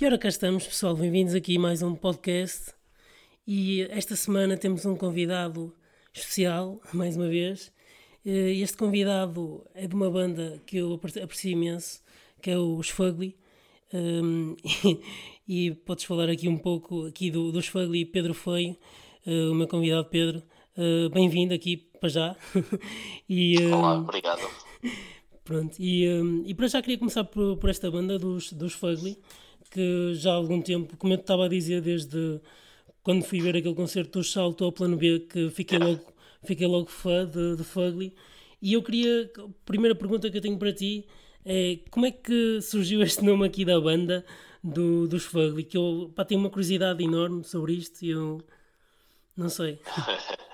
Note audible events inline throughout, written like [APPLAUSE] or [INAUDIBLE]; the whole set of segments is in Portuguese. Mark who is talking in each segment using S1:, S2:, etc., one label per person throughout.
S1: E ora cá estamos, pessoal, bem-vindos aqui a mais um podcast. E esta semana temos um convidado especial, [LAUGHS] mais uma vez. Eh, Este convidado é de uma banda que eu apre- aprecio imenso, que é os Fugly. Um, e, [LAUGHS] e podes falar aqui um pouco aqui do, Fugly, Pedro Feio, eh, o meu convidado Pedro. Eh, Bem-vindo aqui para já. [LAUGHS] e,
S2: Olá,
S1: um,
S2: obrigado.
S1: Pronto, e, hum, e para já queria começar por, por esta banda dos, dos Fugly, que já há algum tempo, como eu estava a dizer, desde quando fui ver aquele concerto do Salto ao Plano B, que fiquei logo, fiquei logo fã de, de Fugly. E eu queria, a primeira pergunta que eu tenho para ti é como é que surgiu este nome aqui da banda do, dos Fugly? Que eu pá, tenho uma curiosidade enorme sobre isto e eu não sei. [LAUGHS] [LAUGHS]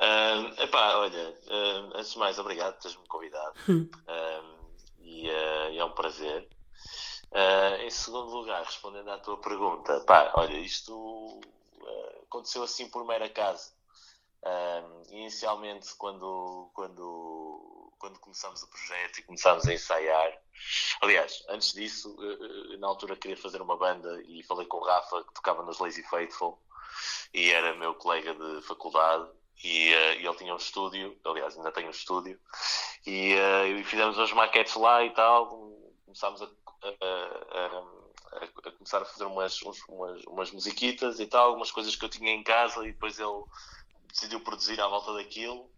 S2: Ah, epá, olha, antes de mais, obrigado por teres-me convidado. Ah, e, e é um prazer. Ah, em segundo lugar, respondendo à tua pergunta, pá, olha, isto ah, aconteceu assim por mero acaso. Ah, inicialmente, quando, quando, quando começamos o projeto e começámos a ensaiar, aliás, antes disso, na altura queria fazer uma banda e falei com o Rafa, que tocava nos Lazy Faithful, e era meu colega de faculdade. E, e ele tinha um estúdio, aliás, ainda tem um estúdio, e, eh, e fizemos umas maquetes lá e tal. Começámos a, a- a- começar a fazer umas, umas, umas musiquitas e tal, algumas coisas que eu tinha em casa, e depois ele decidiu produzir à volta daquilo.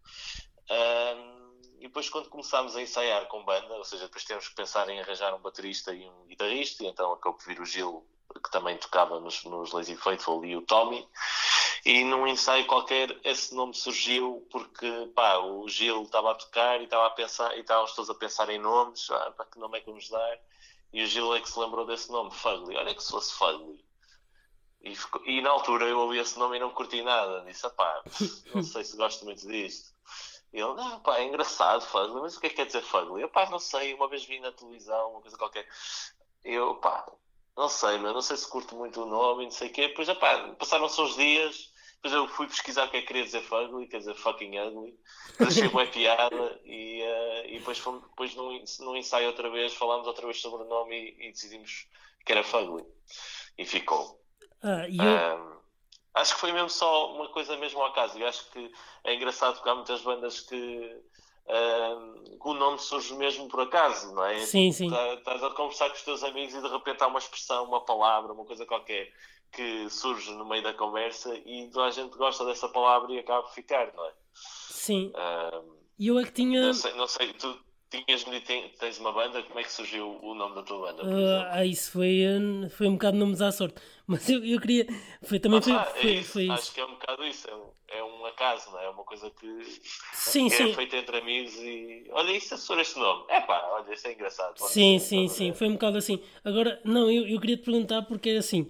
S2: Ahm, e depois, quando começámos a ensaiar com banda, ou seja, depois tivemos que pensar em arranjar um baterista e um guitarrista, e então acabou por vir o Gil, que também tocava nos, nos Lazy Faithful, e o Tommy. E num ensaio qualquer, esse nome surgiu porque pá, o Gil estava a tocar e estava a pensar, e estávamos todos a pensar em nomes, ah, pá, que nome é que vamos dar? E o Gil é que se lembrou desse nome, Fugly. Olha que se fosse Fugly. E, ficou- e na altura eu ouvi esse nome e não curti nada. Disse, pá, não sei se gosto muito disto. E ele, não, pá, é engraçado, Fugly, mas o que é que quer dizer Fugly? Eu, pá, não sei, uma vez vi na televisão, uma coisa qualquer. Eu, pá, não sei, meu, não sei se curto muito o nome não sei o quê. Depois, pá, passaram-se uns dias, depois eu fui pesquisar o que é que queria dizer Fugly, quer dizer fucking ugly. Depois achei uma [LAUGHS] piada e, eh, e depois, fomos, depois num, num ensaio outra vez, falámos outra vez sobre o nome e, e decidimos que era Fugly. E ficou.
S1: Ah, e eu,
S2: Ahm, acho que foi mesmo só uma coisa mesmo ao acaso. E acho que é engraçado porque há muitas bandas que, que o nome surge mesmo por acaso, não é?
S1: Sim, sim.
S2: Tá- Estás a conversar com os teus amigos e de repente há uma expressão, uma palavra, uma coisa qualquer que surge no meio da conversa e toda a gente gosta dessa palavra e acaba por ficar, não é?
S1: sim, e eu é que tinha.
S2: não, sei, não sei, tu tinhas tens uma banda, como é que surgiu o nome da tua banda? por
S1: Ah, isso foi, ah, foi um bocado nomes à sorte. [LAUGHS] Mas eu, eu queria. Foi, também foi,
S2: Ah, é
S1: foi,
S2: isso.
S1: foi
S2: Acho
S1: isso.
S2: que é um bocado isso, é um, é um acaso, não é? É uma coisa que
S1: Sim,
S2: que
S1: sim.
S2: é feita entre amigos e olha, isso é sobre este nome. É pá, olha, isso é engraçado.
S1: Sim, sim, sim. Foi um bocado assim. Agora, não, eu, eu queria te perguntar porque é assim.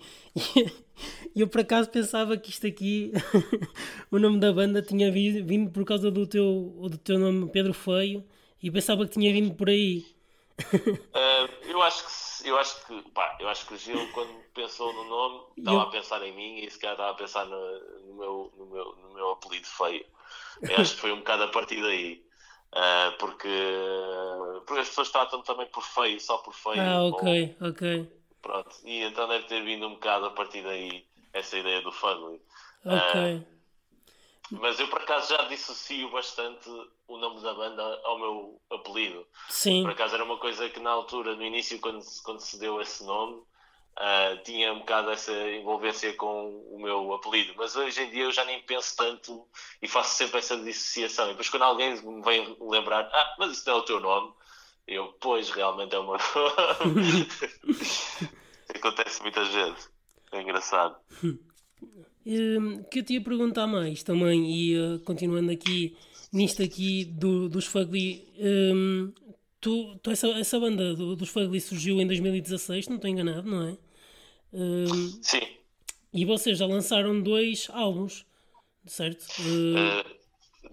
S1: Eu por acaso pensava que isto aqui, [LAUGHS] o nome da banda tinha vi- vindo por causa do teu, do teu nome Pedro Feio e pensava que tinha vindo por aí. [LAUGHS]
S2: Ah, eu acho que eu acho que pá, eu acho que o Gil quando pensou no nome estava
S1: Eu-
S2: a pensar em mim e se calhar estava a pensar no, no meu, no, meu, no meu apelido feio. Eu acho que foi um bocado a partir daí. Ah, porque, porque as pessoas tratam também por feio, só por feio.
S1: Ah,
S2: ou-
S1: ok, ok.
S2: Pronto. E então deve ter vindo um bocado a partir daí essa ideia do Fugly.
S1: Ok.
S2: Mas eu por acaso já dissocio bastante o nome da banda ao meu apelido.
S1: Sim,
S2: Por acaso era uma coisa que na altura, no início, quando, se- quando se deu esse nome, ah, tinha um bocado essa envolvência com o meu apelido. Mas hoje em dia eu já nem penso tanto e faço sempre essa dissociação. E depois quando alguém me vem lembrar, ah, mas isso não é o teu nome, eu, pois, realmente é uma. [LAUGHS] Acontece muitas vezes. É engraçado.
S1: Hum, que eu te ia perguntar mais também, e uh, continuando aqui nisto aqui do, dos Fugly, hum, tu, tu essa, essa banda do- dos Fugly surgiu em 2016, se não estou enganado, não é? Hum,
S2: Sim.
S1: e vocês já lançaram dois álbuns, certo? Uh,
S2: Uh,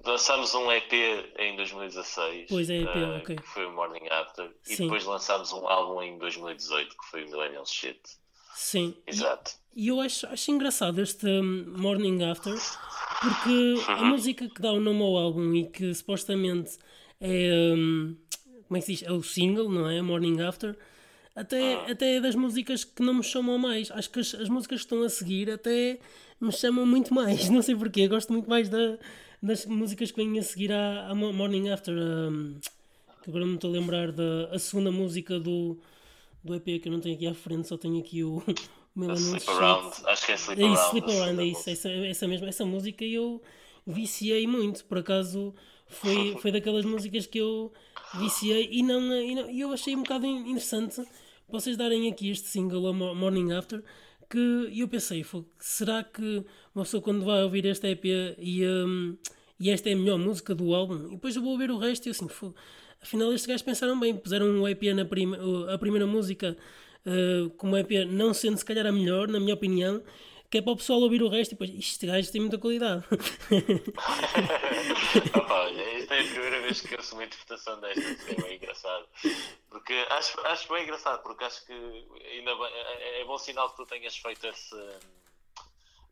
S2: lançámos um EP em 2016.
S1: Pois é, EP,
S2: uh,
S1: ok.
S2: Que foi o Morning After. E
S1: Sim.
S2: depois lançámos um álbum em 2018 que foi o Millennial Shit.
S1: sim. E-
S2: Exato.
S1: E eu acho, acho engraçado este hum, Morning After, porque a música que dá o nome ao álbum e que supostamente é. hum, como é que se diz? É o single, não é? Morning After. até,
S2: Ah.
S1: até das músicas que não me chamam mais. Acho que as, as músicas que estão a seguir até me chamam muito mais. [LAUGHS] Não sei porquê. Gosto muito mais da, das músicas que vêm a seguir à, à Mo- Morning After. um, que agora não me estou a lembrar da a segunda música do, do EP que eu não tenho aqui à frente, só tenho aqui o, o Melanin
S2: Sleep Around, acho que é Sleep
S1: é isso. Sleep Around, é isso, essa, essa, mesma, essa música eu viciei muito, por acaso foi, [LAUGHS] foi daquelas músicas que eu viciei e não, e não eu achei um bocado in- interessante vocês darem aqui este single, Morning After, que eu pensei, "Fô, será que uma pessoa quando vai ouvir este EP e, hum, e esta é a melhor música do álbum, e depois eu vou ouvir o resto e assim, "Fô, afinal estes gajos pensaram bem, puseram um EP na prima, a primeira música uh, como EP não sendo se calhar a melhor, na minha opinião, que é para o pessoal ouvir o resto e depois, este gajo tem muita qualidade. [LAUGHS]
S2: Opa, esta é a primeira vez que ouço uma interpretação desta, é bem engraçado. Porque acho, acho bem engraçado, porque acho que ainda bem- é, é bom sinal que tu tenhas feito esse,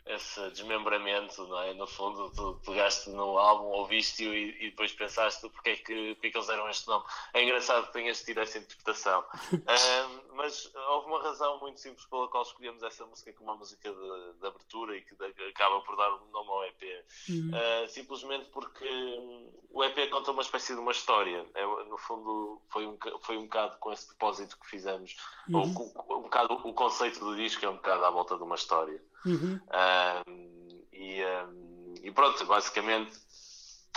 S2: esse desmembramento, não é? No fundo, tu pegaste no álbum, ouviste-o e, e depois pensaste porque é, que, porque é que eles deram este nome. É engraçado que tenhas tido essa interpretação. [LAUGHS] Ahm, mas houve uma razão muito simples pela qual escolhemos essa música como uma música de, de abertura e que de- acaba por dar o nome ao EP. Uh, simplesmente porque hum, o EP conta uma espécie de uma história. É, no fundo, foi um, foi um bocado com esse propósito que fizemos. Ou, com- um bocado, o conceito do disco é um bocado à volta de uma história.
S1: Uhum.
S2: Um, e, um, e pronto, basicamente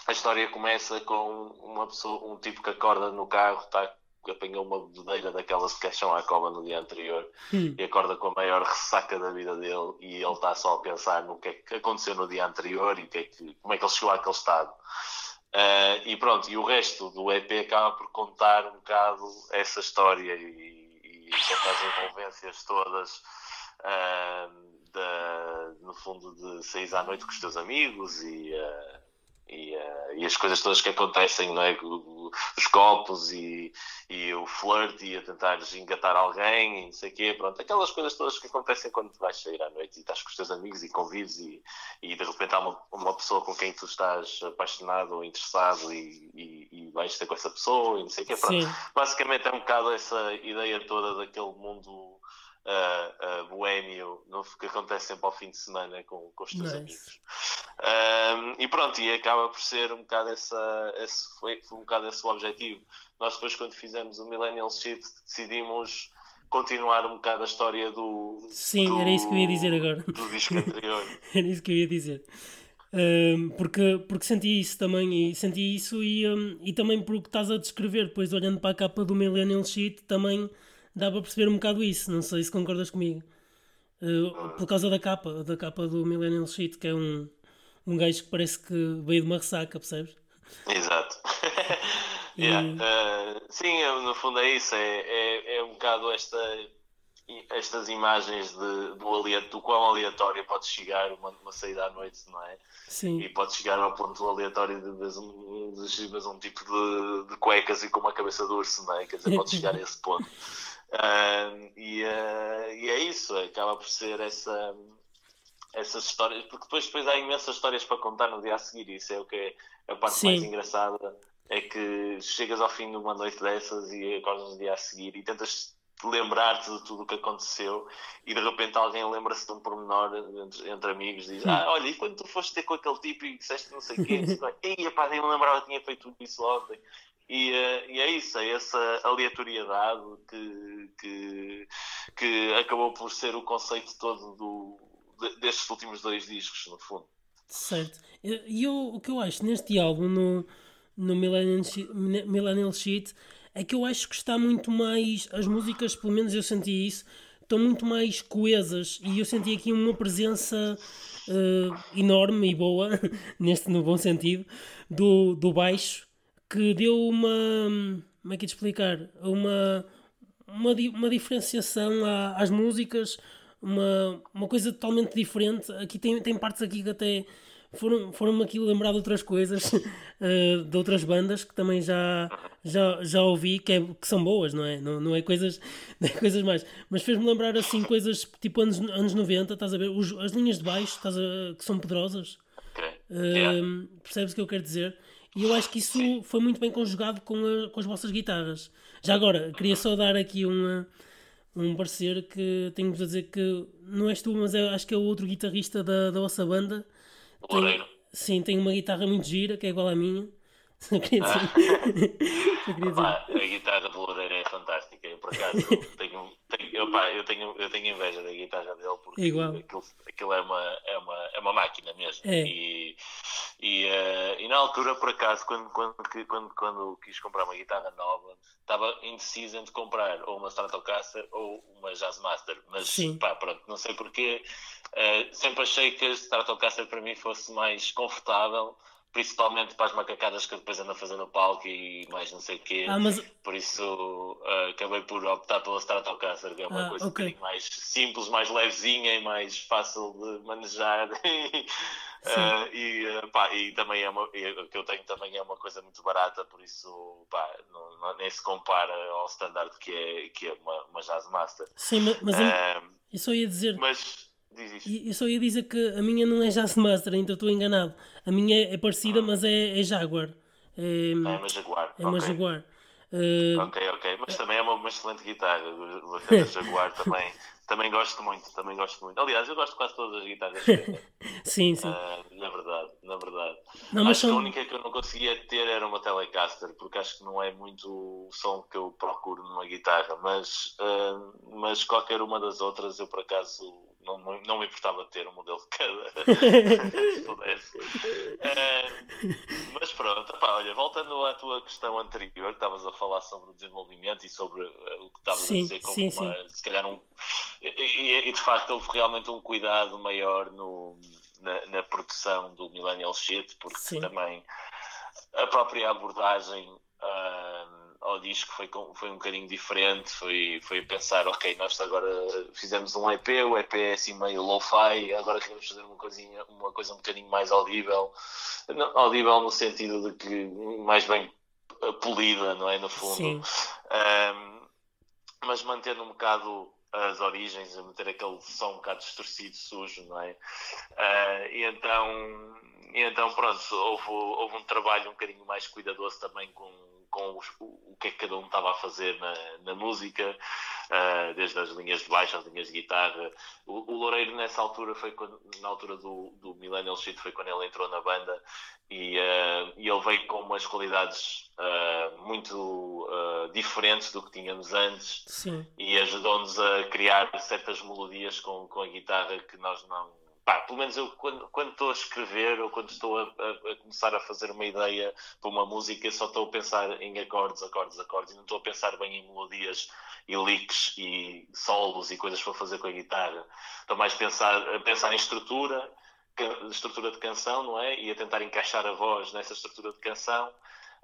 S2: a história começa com uma pessoa, um tipo que acorda no carro, tá, apanhou uma bebedeira daquelas que queixam à cova no dia anterior
S1: Hum.
S2: e acorda com a maior ressaca da vida dele e ele está só a pensar no que é que aconteceu no dia anterior e que é que, como é que ele chegou àquele estado. Ah, e pronto, e o resto do EP acaba por contar um bocado essa história e, e contar as envolvências todas ah, da, no fundo de sair à noite com os teus amigos e, ah, e, ah, e as coisas todas que acontecem, não é? Os copos e, e o flirt e a tentar engatar alguém e não sei o quê, pronto, aquelas coisas todas que acontecem quando tu vais sair à noite e estás com os teus amigos e convives e, e de repente há uma, uma pessoa com quem tu estás apaixonado ou interessado e, e, e vais ter com essa pessoa e não sei o quê, pronto.
S1: Sim.
S2: Basicamente é um bocado essa ideia toda daquele mundo ah, ah, boémio que acontece sempre ao fim de semana com, com os teus
S1: Nice.
S2: amigos. Ahm, e pronto, e acaba por ser um bocado essa, esse, foi, foi um bocado esse o objetivo. Nós depois quando fizemos o Millennial Shit decidimos continuar um bocado a história do
S1: Sim,
S2: do-
S1: era isso que eu ia dizer agora.
S2: do disco anterior. [LAUGHS]
S1: Era isso que eu ia dizer. Ahm, porque, porque senti isso também, e senti isso e, ahm, e também por o que estás a descrever, depois olhando para a capa do Millennial Sheet, também dá para perceber um bocado isso. Não sei se concordas comigo. Ah, por causa da capa, da capa do Millennial Sheet, que é um, um gajo que parece que veio de uma ressaca, percebes?
S2: Exato. Yeah, uh, sim, no fundo é isso. É, é, é um bocado esta, estas imagens de, do, aleatório, do quão aleatório pode chegar uma, uma saída à noite, não é?
S1: Sim.
S2: E pode chegar ao ponto aleatório de veres um, de um tipo de, de cuecas e com uma cabeça de urso, não é? Quer dizer, pode chegar a esse ponto. Uh, e, uh, e é isso, acaba por ser essa essas histórias, porque depois, depois há imensas histórias para contar no dia a seguir, isso é o que é a parte
S1: Sim.
S2: mais engraçada, é que chegas ao fim de uma noite dessas e acordas no dia a seguir e tentas lembrar-te de tudo o que aconteceu e de repente alguém lembra-se de um pormenor entre, entre amigos diz, ah, olha, e quando tu foste ter com aquele tipo e disseste não sei o quê, [LAUGHS] e pá, nem me lembrava que tinha feito isso ontem. E, eh, e é isso, é essa aleatoriedade que, que, que acabou por ser o conceito todo do, de- destes últimos dois discos, no fundo.
S1: Certo. E eu, o que eu acho neste álbum, no, no Millennial, She- Millennial Sheet, é que eu acho que está muito mais. As músicas, pelo menos eu senti isso, estão muito mais coesas e eu senti aqui uma presença eh, enorme e boa, [LAUGHS] neste no bom sentido, do, do baixo, que deu uma. Como é que é de explicar? Uma, uma, uma diferenciação à- às músicas, uma, uma coisa totalmente diferente. Aqui tem, tem partes aqui que até foram, foram aqui lembrar de outras coisas, [LAUGHS] eh, de outras bandas que também já, já, já ouvi, que, é, que são boas, não é? Não, não é coisas, [LAUGHS] não é coisas mais. Mas fez-me lembrar assim coisas tipo anos, anos 90, estás a ver? Os- as linhas de baixo estás a- que são poderosas. Hum, percebes o que eu quero dizer? E eu acho que isso foi muito bem conjugado com, a- com as vossas guitarras. Já agora, queria só dar aqui uma. um parecer que tenho-vos a dizer que não és tu, mas é, acho que é o outro guitarrista da, da vossa banda.
S2: Loureiro.
S1: sim, tem uma guitarra muito gira, que é igual à minha. [LAUGHS] Só queria dizer. [LAUGHS] Só queria dizer.
S2: Pá, a guitarra fantástica. Eu, por acaso, [LAUGHS] tenho, tenho, eu, pá, eu, tenho, eu tenho inveja da guitarra dele porque
S1: Igual.
S2: aquilo, aquilo é, uma, é, uma, é uma máquina mesmo.
S1: É.
S2: E, e, eh, e na altura, por acaso, quando, quando, quando, quando quis comprar uma guitarra nova, estava indeciso entre comprar ou uma Stratocaster ou uma Jazzmaster. Mas,
S1: Sim.
S2: pá, pronto, não sei porquê. eh, sempre achei que a Stratocaster para mim fosse mais confortável. Principalmente para as macacadas que eu depois ando a fazer no palco e mais não sei o quê.
S1: Ah, mas
S2: Por isso eh, acabei por optar pela Stratocaster, que é uma
S1: Ah,
S2: coisa
S1: ok.
S2: um bocadinho mais simples, mais levezinha e mais fácil de manejar. [LAUGHS] Eh, e, eh, pá, e também é uma, e o que eu tenho também é uma coisa muito barata, por isso pá, não, não- nem se compara ao standard que é, que é uma, uma Jazzmaster.
S1: sim, ma- mas eu,
S2: Eh,
S1: eu só ia dizer.
S2: mas.
S1: E- Eu só ia dizer que a minha não é Jazzmaster, então estou enganado. A minha é parecida, mas é, é Jaguar. É,
S2: Ah, é uma Jaguar.
S1: é uma
S2: ok.
S1: Jaguar. Eh,
S2: Ok, ok. Mas também é uma, uma excelente guitarra. O [LAUGHS] Jaguar também, também gosto muito. Também gosto muito. Aliás, eu gosto de quase todas as guitarras. [LAUGHS]
S1: sim, sim.
S2: Ah, na verdade, na verdade.
S1: Não,
S2: acho que a
S1: são-
S2: única que eu não conseguia ter era uma Telecaster, porque acho que não é muito o som que eu procuro numa guitarra, mas, ah, mas qualquer uma das outras eu por acaso não, não, me importava ter um modelo de cada, [LAUGHS] se pudesse. [LAUGHS] Ah, mas pronto, opá, olha, voltando à tua questão anterior, estavas a falar sobre o desenvolvimento e sobre ah, o que estavas
S1: Sim,
S2: a dizer como
S1: sim,
S2: uma, se calhar um e, e- de facto houve realmente um cuidado maior no, na, na produção do Millennial Shit, porque
S1: Sim.
S2: também a própria abordagem ah, ao disco foi, foi um bocadinho diferente, foi, foi pensar, ok, nós agora fizemos um EP, o EP é assim meio lo-fi, agora queremos fazer uma coisinha, uma coisa um bocadinho mais audível, Não, audível no sentido de que mais bem polida, não é, no fundo. Um, mas mantendo um bocado as origens, a manter aquele som um bocado distorcido, sujo, não é? Ah, e então, e então pronto, houve, houve um trabalho um bocadinho mais cuidadoso também com, com os- o, que é que cada um estava a fazer na, na música, ah, desde as linhas de baixo às linhas de guitarra. O, o Loureiro nessa altura foi quando, na altura do, do Millennial Shit foi quando ele entrou na banda e, ah, e ele veio com umas qualidades ah, muito diferentes do que tínhamos antes
S1: Sim.
S2: e ajudou-nos a criar certas melodias com, com a guitarra que nós não. Pá, pelo menos eu, quando, quando estou a escrever ou quando estou a, a- a começar a fazer uma ideia para uma música, só estou a pensar em acordes, acordes, acordes, e não estou a pensar bem em melodias e licks e solos e coisas para fazer com a guitarra. Estou mais a pensar, a pensar em estrutura, estrutura de canção, não é? E a tentar encaixar a voz nessa estrutura de canção.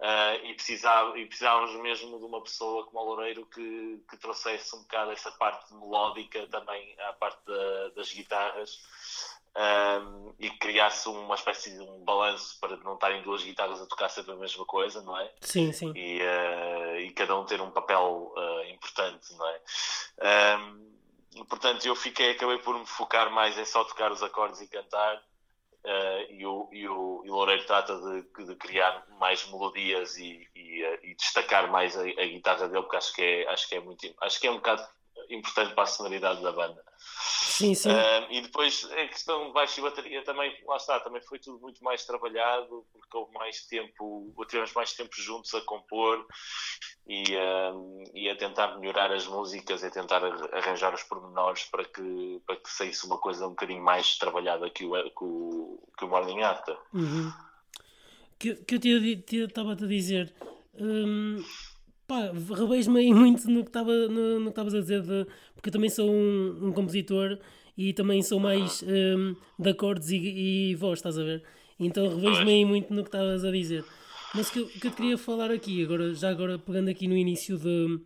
S2: Ah, e, precisava, e precisávamos mesmo de uma pessoa como o Loureiro que, que trouxesse um bocado essa parte melódica também à parte da- das guitarras ahm, e que criasse uma espécie de um balanço para não estarem duas guitarras a tocar sempre a mesma coisa, não é?
S1: Sim, sim.
S2: e, eh, e cada um ter um papel eh, importante, não é? Ahm, portanto, eu fiquei, acabei por me focar mais em só tocar os acordes e cantar, eh, e, o, e, o, e o Loureiro trata de, de criar mais melodias e, e, eh, e destacar mais a, a guitarra dele, porque acho que é, acho que é muito, acho que é um bocado importante para a sonoridade da banda.
S1: Sim, sim.
S2: Ah, e depois a questão de baixo e bateria também, lá está, também foi tudo muito mais trabalhado, porque houve mais tempo, tivemos mais tempo juntos a compor e, ah, e a tentar melhorar as músicas e a tentar ar- arranjar os pormenores para que, para que saísse uma coisa um bocadinho mais trabalhada que o, que o, que o Morning After.
S1: Uhum. Que, que eu te- te- estava-te a dizer. hum, pá, revejo-me aí muito no que estava no, no que estavas a dizer, de- porque eu também sou um, um compositor e também sou mais hum, de acordes e, e voz, estás a ver? Então revejo-me aí muito no que estavas a dizer. Mas que, que eu queria falar aqui, agora, já agora pegando aqui no início de,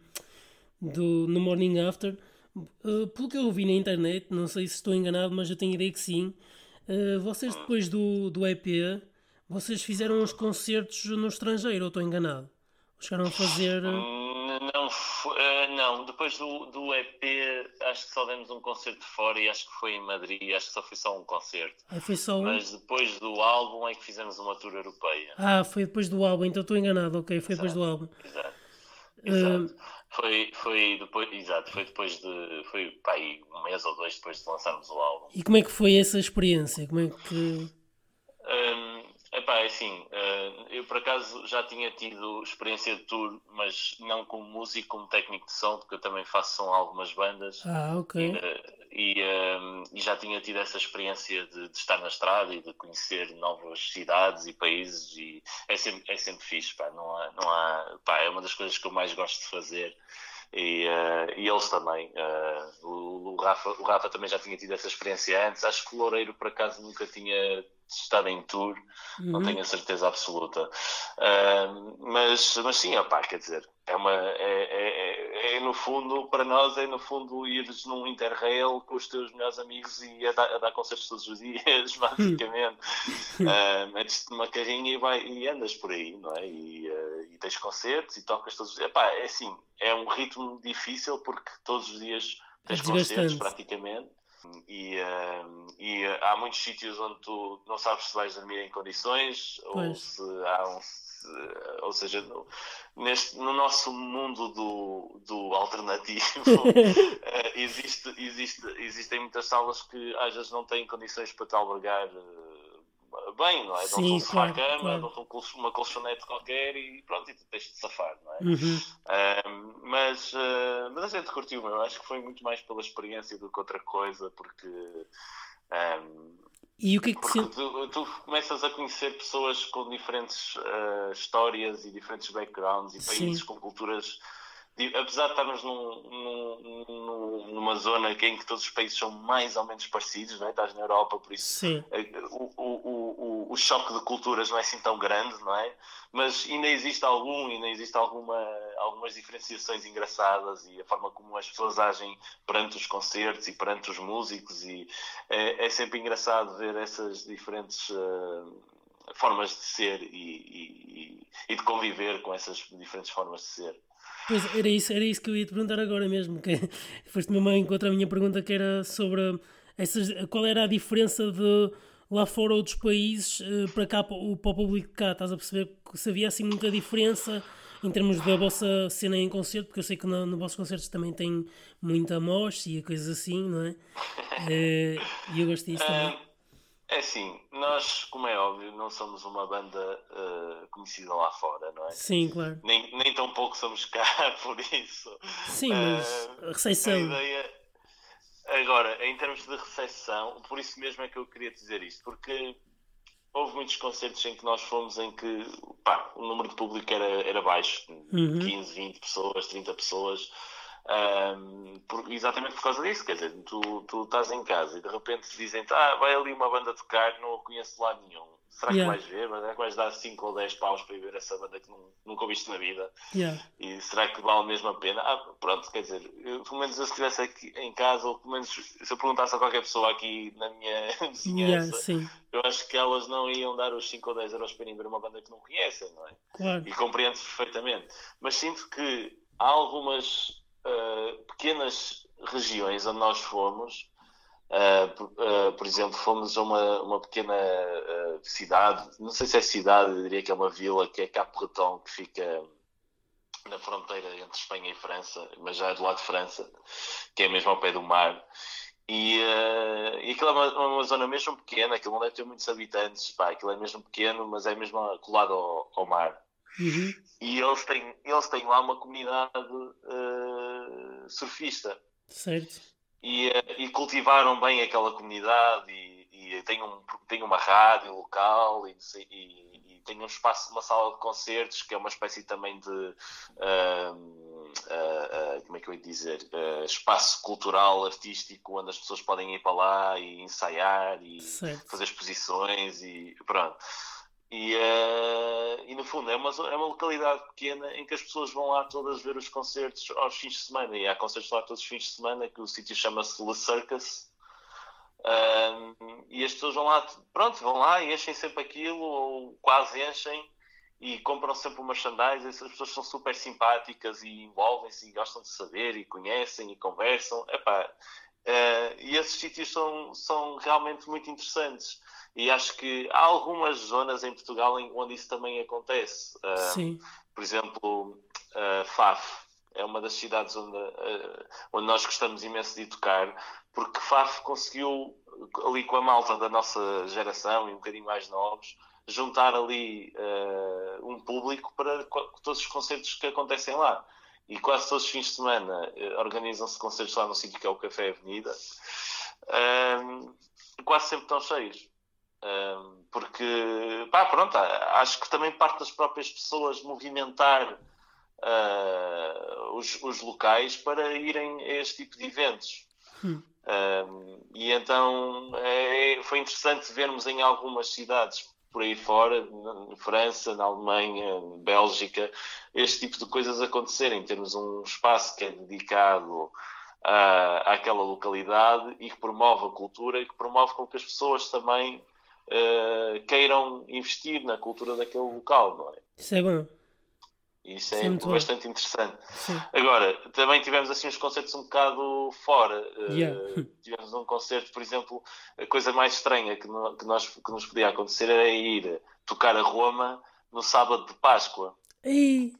S1: do, no Morning After, uh, pelo que eu ouvi na internet, não sei se estou enganado, mas eu tenho ideia que sim. uh, vocês depois do, do EP, vocês fizeram uns concertos no estrangeiro, ou estou enganado? Chegaram a fazer. Uh,
S2: Não, eh, não, depois do, do EP acho que só demos um concerto fora e acho que foi em Madrid, acho que só foi só um concerto.
S1: ah, foi só um.
S2: Mas depois do álbum é que fizemos uma tour europeia.
S1: Ah, foi depois do álbum, então estou enganado, ok, foi depois do álbum.
S2: Exato. Exato. Uh... Foi, foi depois, exato, foi depois de, foi pá, um mês ou dois depois de lançarmos o álbum.
S1: E como é que foi essa experiência? Como é que...
S2: Um, epá, é assim, uh, eu por acaso já tinha tido experiência de tour, mas não como músico, como técnico de som, porque eu também faço som a algumas bandas.
S1: Ah, ok.
S2: E, uh, e, um, e, já tinha tido essa experiência de, de, estar na estrada e de conhecer novas cidades e países e é sempre, é sempre fixe, pá, não há, não há, pá, é uma das coisas que eu mais gosto de fazer e, uh, e eles também. Uh, o, o, Rafa, o Rafa também já tinha tido essa experiência antes, acho que o Loureiro por acaso nunca tinha estado em tour, uhum. não tenho a certeza absoluta. Uh, mas, mas sim, opá, quer dizer, é uma é, é, é, é, no fundo, para nós é no fundo ires num interrail com os teus melhores amigos e a dar, a dar concertos todos os dias, [LAUGHS] basicamente. uh, metes uma carrinha e, vai, e andas por aí, não é? E, uh, e tens concertos e tocas todos os dias. Epá, é assim, é um ritmo difícil porque todos os dias tens concertos praticamente. E, uh, e há muitos sítios onde tu não sabes se vais dormir em condições pois. ou se há um ou seja, no, neste, no nosso mundo do, do alternativo uh, [LAUGHS] existe, existe, existem muitas salas que às vezes não têm condições para te albergar bem, não é? Sim, dão-te um sofá cama, claro. dão-te uma colchonete qualquer e pronto, e tu tens de safar, não é? Uhum. Uh, mas, mas a gente curtiu, eu acho que foi muito mais pela experiência do que outra coisa, porque um,
S1: e o que é que
S2: Porque tu, tu, começas a conhecer pessoas com diferentes uh, histórias e diferentes backgrounds e países Sim. com culturas. Apesar de estarmos num, num, numa zona em que todos os países são mais ou menos parecidos, não é? estás na Europa, por isso eh, o, o, o, o choque de culturas não é assim tão grande, não é? Mas ainda existe algum, ainda existe alguma, algumas diferenciações engraçadas e a forma como as pessoas agem perante os concertos e perante os músicos e é, é sempre engraçado ver essas diferentes uh, formas de ser e, e, e, de conviver com essas diferentes formas de ser.
S1: Pois era isso, era isso que eu ia te perguntar agora mesmo, que [LAUGHS] foste mesmo encontrar a minha pergunta que era sobre essas, qual era a diferença de lá fora outros países uh, para cá para o, para o público de cá, estás a perceber se havia assim muita diferença em termos da vossa cena em concerto, porque eu sei que no, no vossos concertos também tem muita mosh e coisas assim, não é? Uh, e eu gosto disso também.
S2: É assim, nós, como é óbvio, não somos uma banda uh, conhecida lá fora, não é?
S1: Sim, claro.
S2: Nem, nem tão pouco somos cá [LAUGHS] por isso.
S1: Sim, mas uh. A
S2: ideia, Agora, em termos de recepção, por isso mesmo é que eu queria dizer isto, porque houve muitos concertos em que nós fomos em que pá, o número de público era, era baixo, uhum. 15, 20 pessoas, 30 pessoas, um, por, exatamente por causa disso, quer dizer, tu, tu estás em casa e de repente dizem ah, vai ali uma banda tocar, não a conheço lá nenhum. Será yeah. que vais ver? Será que vais dar 5 ou 10 paus para ir ver essa banda que nunca ouviste na vida?
S1: Yeah.
S2: E será que vale mesmo a pena? Ah, pronto, quer dizer, eu, pelo menos eu se estivesse aqui em casa, ou pelo menos se eu perguntasse a qualquer pessoa aqui na minha [LAUGHS] vizinhança,
S1: yeah,
S2: eu acho que elas não iam dar os 5 ou 10 euros para ir ver uma banda que não conhecem, não é?
S1: Claro.
S2: E compreendo perfeitamente. Mas sinto que há algumas uh, pequenas regiões onde nós fomos Uh, uh, por exemplo, fomos a uma, uma pequena uh, cidade, não sei se é cidade, eu diria que é uma vila, que é Cap-Breton, que fica na fronteira entre Espanha e França, mas já é do lado de França, que é mesmo ao pé do mar. E, e aquilo é uma, uma, zona mesmo pequena, aquilo não deve ter muitos habitantes, pá, aquilo é mesmo pequeno, mas é mesmo colado ao, ao mar.
S1: Uhum.
S2: E eles têm, eles têm lá uma comunidade surfista.
S1: Certo
S2: e, eh, e cultivaram bem aquela comunidade e, e tem, um, tem uma rádio local e, e, e, tem um espaço, uma sala de concertos que é uma espécie também de uh, uh, uh, como é que eu ia dizer espaço cultural, artístico onde as pessoas podem ir para lá e ensaiar e
S1: certo.
S2: fazer exposições e pronto e, uh, e no fundo é uma, é uma localidade pequena em que as pessoas vão lá todas ver os concertos aos fins de semana. E há concertos lá todos os fins de semana, que o sítio chama-se Le Circus. Um, e as pessoas vão lá, pronto, vão lá e enchem sempre aquilo, ou quase enchem, e compram sempre uma merchandise. As pessoas são super simpáticas e envolvem-se e gostam de saber e conhecem e conversam. Epá, uh, e esses sítios são, são realmente muito interessantes. E acho que há algumas zonas em Portugal onde isso também acontece.
S1: Sim.
S2: Por exemplo, Faf é uma das cidades onde, uh, onde nós gostamos imenso de tocar, porque Faf conseguiu, ali com a malta da nossa geração e um bocadinho mais novos, juntar ali uh, um público para todos os concertos que acontecem lá. E quase todos os fins de semana uh, organizam-se concertos lá no sítio que é o Café Avenida, uh, quase sempre estão cheios. Porque, pá, pronto, acho que também parte das próprias pessoas movimentar os, os, locais para irem a este tipo de eventos. Hum. Um, e então é, foi interessante vermos em algumas cidades por aí fora, na França, na Alemanha, Bélgica, este tipo de coisas acontecerem. Temos um espaço que é dedicado à, àquela localidade e que promove a cultura e que promove com que as pessoas também uh, queiram investir na cultura daquele local, não é?
S1: Isso é bom.
S2: Isso é Sim, bastante bom. interessante. Sim. Agora, também tivemos assim uns concertos um bocado fora. Eh, yeah. Uh, [LAUGHS] tivemos um concerto, por exemplo, a coisa mais estranha que, no, que, nós, que nos podia acontecer era ir tocar a Roma no sábado de Páscoa.
S1: E...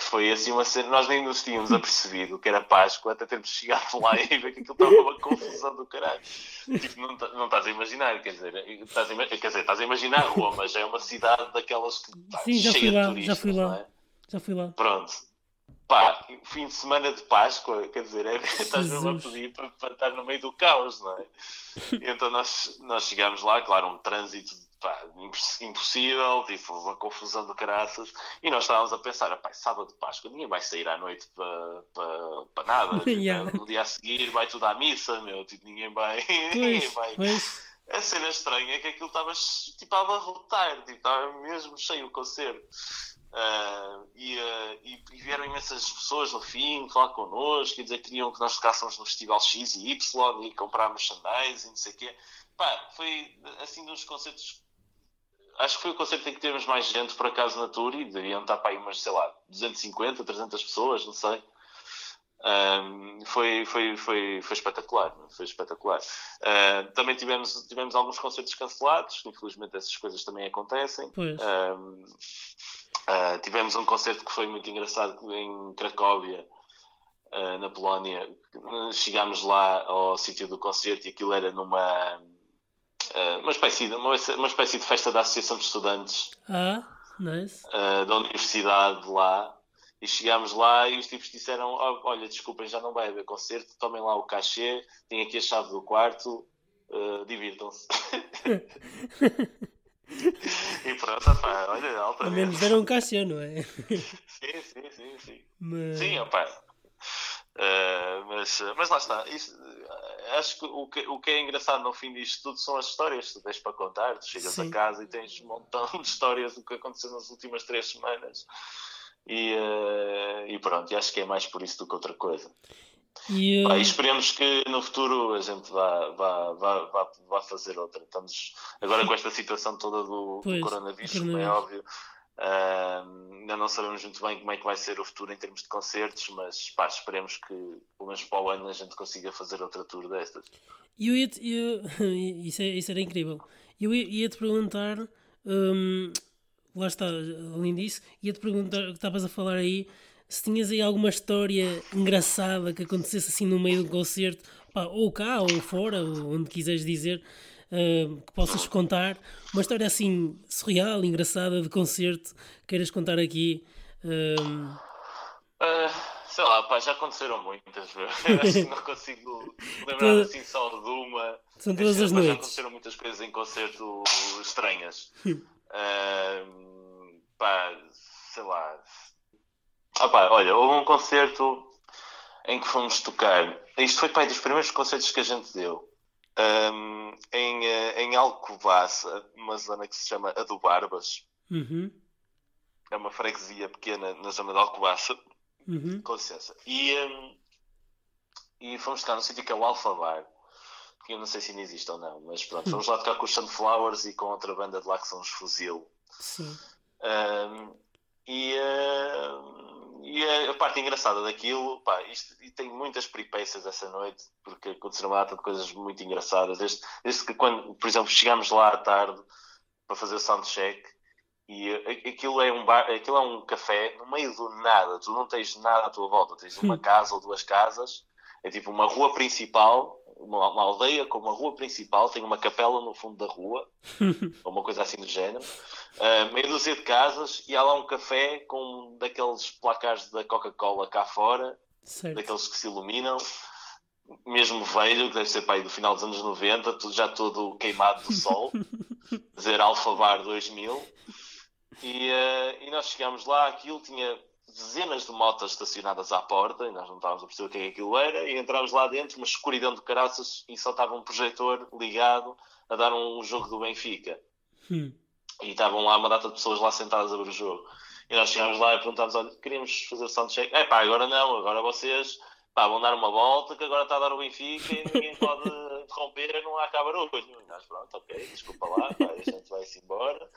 S2: Que foi assim uma cena, nós nem nos tínhamos [LAUGHS] apercebido que era Páscoa, até termos chegado lá e ver que aquilo estava uma confusão do caralho. Tipo, não, não estás a imaginar, quer dizer, estás a, quer dizer, estás a imaginar Roma, já é uma cidade daquelas que
S1: pá, Sim, já fui lá, turistas, já fui lá. É? Já fui lá.
S2: Pronto. Pá, fim de semana de Páscoa, quer dizer, é, [LAUGHS] estás mesmo a pedir para, para, estar no meio do caos, não é? Então nós, nós chegámos lá, claro, um trânsito pá, impossível, tipo, uma confusão de caraças, e nós estávamos a pensar, pá, sábado de Páscoa, ninguém vai sair à noite para, para, para nada, [LAUGHS] tipo, yeah. no dia a seguir vai tudo à missa, meu, tipo, ninguém vai... [LAUGHS] Ninguém vai...
S1: Pois.
S2: A cena estranha é que aquilo estava tipo, a abarrotar, tipo, estava mesmo cheio o concerto. Uh, e, uh, e, e, vieram imensas pessoas no fim falar connosco e dizer que queriam que nós tocássemos no festival X e Y e comprar merchandise e não sei o quê. Pá, foi assim dos concertos. Acho que foi o concerto em que tivemos mais gente por acaso na tour e deviam estar para aí umas, sei lá, 250, 300 pessoas, não sei. Um, foi, foi, foi, foi espetacular, foi espetacular. Uh, também tivemos, tivemos alguns concertos cancelados, infelizmente essas coisas também acontecem. Um, Uh, tivemos um concerto que foi muito engraçado em Cracóvia, uh, na Polónia. Chegámos lá ao sítio do concerto e aquilo era numa uh, uma, espécie de, uma, uma, espécie de festa da Associação de Estudantes
S1: ah, nice.
S2: da Universidade lá. E chegámos lá e os tipos disseram: oh, Olha, desculpem, já não vai haver concerto, tomem lá o cachê, tem aqui a chave do quarto, divirtam-se. [LAUGHS] e pronto, pá, olha, alta
S1: Ao menos deram um cachê, não é? [LAUGHS]
S2: sim, sim, sim, sim. Mas... Sim, opá. Uh, mas, mas lá está. Isto, acho que o, que o que é engraçado no fim disto tudo são as histórias que tu tens para contar. Tu chegas Sim. a casa e tens um montão de histórias do que aconteceu nas últimas três semanas. E, uh, e pronto, e acho que é mais por isso do que outra coisa. E, uh... esperemos que no futuro a gente vá, vá, vá, vá, vá fazer outra. Estamos agora com esta situação toda do, pois, do coronavírus, como é óbvio. Ainda não sabemos muito bem como é que vai ser o futuro em termos de concertos, mas pá, esperemos que pelo menos para o ano a gente consiga fazer outra tour destas.
S1: Eu, ia eu [LAUGHS] isso, é, isso era incrível. Eu ia-te perguntar, um, lá está, além disso, ia-te perguntar, que estavas a falar aí, se tinhas aí alguma história engraçada que acontecesse assim no meio do concerto, pá, ou cá, ou fora, ou onde quiseres dizer, uh, que possas contar, uma história assim surreal, engraçada de concerto, queiras contar aqui. Uh...
S2: Uh, sei lá, pá, já aconteceram muitas. [LAUGHS] Acho que não consigo lembrar assim só de uma.
S1: São todas as noites. Já
S2: aconteceram muitas coisas em concerto estranhas. pá, sei lá Opa, olha, houve um concerto em que fomos tocar. Isto foi pai dos primeiros concertos que a gente deu. Um, em, eh, em Alcobaça, uma zona que se chama a do Barbas.
S1: Uhum.
S2: É uma freguesia pequena na zona de Alcobaça.
S1: Uhum.
S2: Com licença. E, um, e fomos tocar num sítio que é o Alfa Bar. Que eu não sei se ainda existe ou não, mas pronto, fomos lá tocar com os Sunflowers e com outra banda de lá que são os Fuzil.
S1: Sim.
S2: Um, e, uh, parte engraçada daquilo, pá, isto, e tem muitas peripécias essa noite, porque aconteceram uma data de coisas muito engraçadas. Desde, desde que, quando, por exemplo, chegámos lá à tarde para fazer o soundcheck E aquilo é, um bar, aquilo é um café no meio do nada, tu não tens nada à tua volta, tens uma casa ou duas casas, é tipo uma rua principal, uma, uma aldeia com uma rua principal, tem uma capela no fundo da rua, [LAUGHS] ou uma coisa assim do género, uh, meia dúzia de casas, e há lá um café com daqueles placares da Coca-Cola cá fora, certo. daqueles que se iluminam, mesmo velho, que deve ser pai do final dos anos 90, já todo queimado do sol, [LAUGHS] dizer Alfa Bar 2000. E, uh, e nós chegámos lá, aquilo tinha dezenas de motas estacionadas à porta, e nós não estávamos a perceber o que é que aquilo era, e entramos lá dentro, uma escuridão de caraças, e só estava um projetor ligado a dar um jogo do Benfica. Hum. E estavam lá uma data de pessoas lá sentadas a ver o jogo. E nós chegámos lá e perguntámos, olha, queríamos fazer soundcheck. É pá, agora não, agora vocês pá, vão dar uma volta que agora está a dar o Benfica e ninguém [LAUGHS] pode romper, não há hoje. E nós, pronto, ok, desculpa lá, pá, a gente vai-se embora.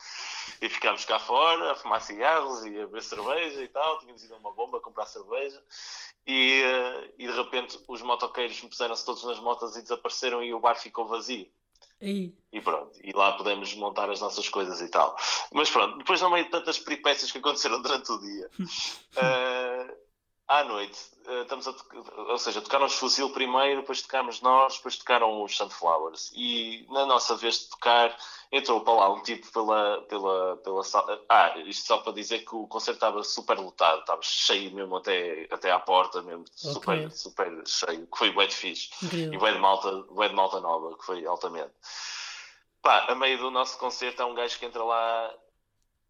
S2: E ficámos cá fora a fumar cigarros e a beber cerveja e tal. Tínhamos ido a uma bomba a comprar cerveja. E, uh, e de repente os motoqueiros puseram-se todos nas motas e desapareceram e o bar ficou vazio. E... e pronto, e lá podemos montar as nossas coisas e tal. Mas pronto, depois no meio de tantas peripécias que aconteceram durante o dia, uh, [LAUGHS] à noite, uh, estamos a ou seja, tocaram os Fuzil primeiro, depois tocámos nós, depois tocaram os Sunflowers. E na nossa vez de tocar, entrou para lá um tipo pela, pela, pela sala. Ah, isto só para dizer que o concerto estava super lotado, estava cheio mesmo até, até à porta, mesmo super, okay. super cheio, que foi de fixe. Incrível. E bem de, malta, de malta nova, que foi altamente. Pá, a meio do nosso concerto há um gajo que entra lá,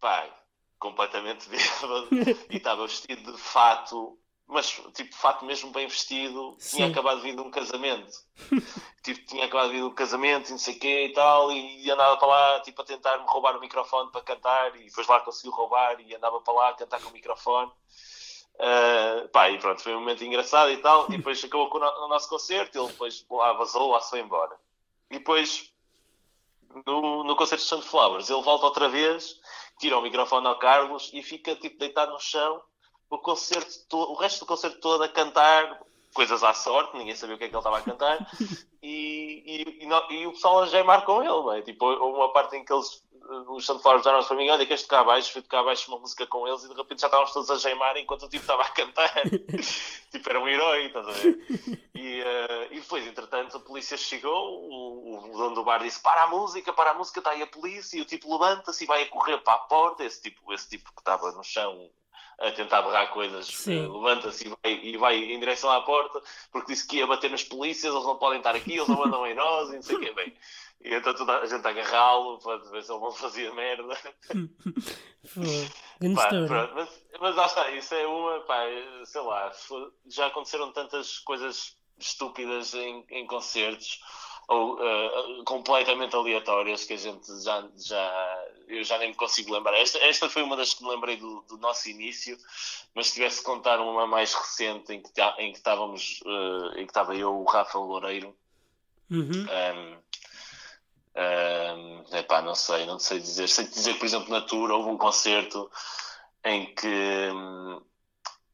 S2: pá, completamente [LAUGHS] bêbado, e estava vestido de fato mas tipo, de fato mesmo bem vestido, Sim. tinha acabado de vir de um casamento. [LAUGHS] tipo, tinha acabado de vir de um casamento e não sei o quê e tal, e andava para lá tipo, a tentar me roubar o microfone para cantar, e depois lá conseguiu roubar e andava para lá a cantar com o microfone. Uh, pá, e pronto, foi um momento engraçado e tal, e depois acabou com o, nosso concerto, ele depois lá vazou, lá se foi embora. E depois, no, no concerto de Sunflowers, ele volta outra vez, tira o microfone ao Carlos e fica tipo deitado no chão o concerto todo, o resto do concerto todo a cantar coisas à sorte, ninguém sabia o que é que ele estava a cantar, [LAUGHS] e, e, e, e o pessoal a gemar com ele, bem. tipo, houve uma parte em que eles, os Sunflowers deram para mim, olha, queres tocar abaixo, fui tocar abaixo uma música com eles, e de repente já estávamos todos a gemar enquanto o tipo estava a cantar, [LAUGHS] tipo, era um herói, estás a ver? E, uh, e depois, entretanto, a polícia chegou, o, o dono do bar disse, para a música, para a música, está aí a polícia, e o tipo levanta-se e vai a correr para a porta, esse tipo, esse tipo que estava no chão, a tentar berrar coisas, uh, levanta-se e vai, e vai em direção à porta, porque disse que ia bater nas polícias, eles não podem estar aqui, eles não andam em nós, e não sei o que, bem. E então toda a gente agarrá-lo para ver se ele não fazia merda. [LAUGHS] pá, mas, mas lá está, isso é uma, pá, sei lá, já aconteceram tantas coisas estúpidas em, em concertos ou uh, completamente aleatórias que a gente já, já eu já nem me consigo lembrar. Esta, esta foi uma das que me lembrei do, do nosso início, mas se tivesse que contar uma mais recente em que, em que estávamos uh, em que estava eu, o Rafa Loureiro. Uhum. Um, um, epá, não sei, não sei dizer. Sei dizer que, por exemplo, na tour houve um concerto em que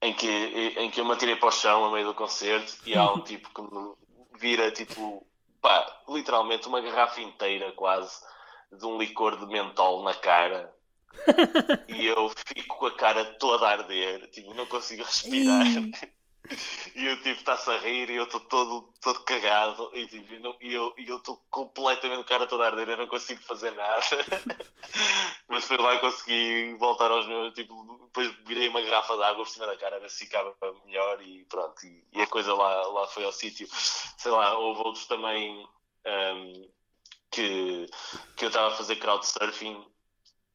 S2: em que, em que eu me atirei para o chão a meio do concerto e há um [LAUGHS] tipo que me vira tipo pá, literalmente uma garrafa inteira quase de um licor de mentol na cara. [LAUGHS] e eu fico com a cara toda a arder, tipo, não consigo respirar. E o tipo está-se a rir e eu estou todo, todo cagado e, tipo, não, e eu estou completamente cara toda a arder, eu não consigo fazer nada. [LAUGHS] Mas foi lá e consegui voltar aos meus, tipo, depois virei uma garrafa de água por cima da cara, ver se ficava melhor e pronto. E, e a coisa lá, lá foi ao sítio. Sei lá, houve outros também um, que, que eu estava a fazer crowdsurfing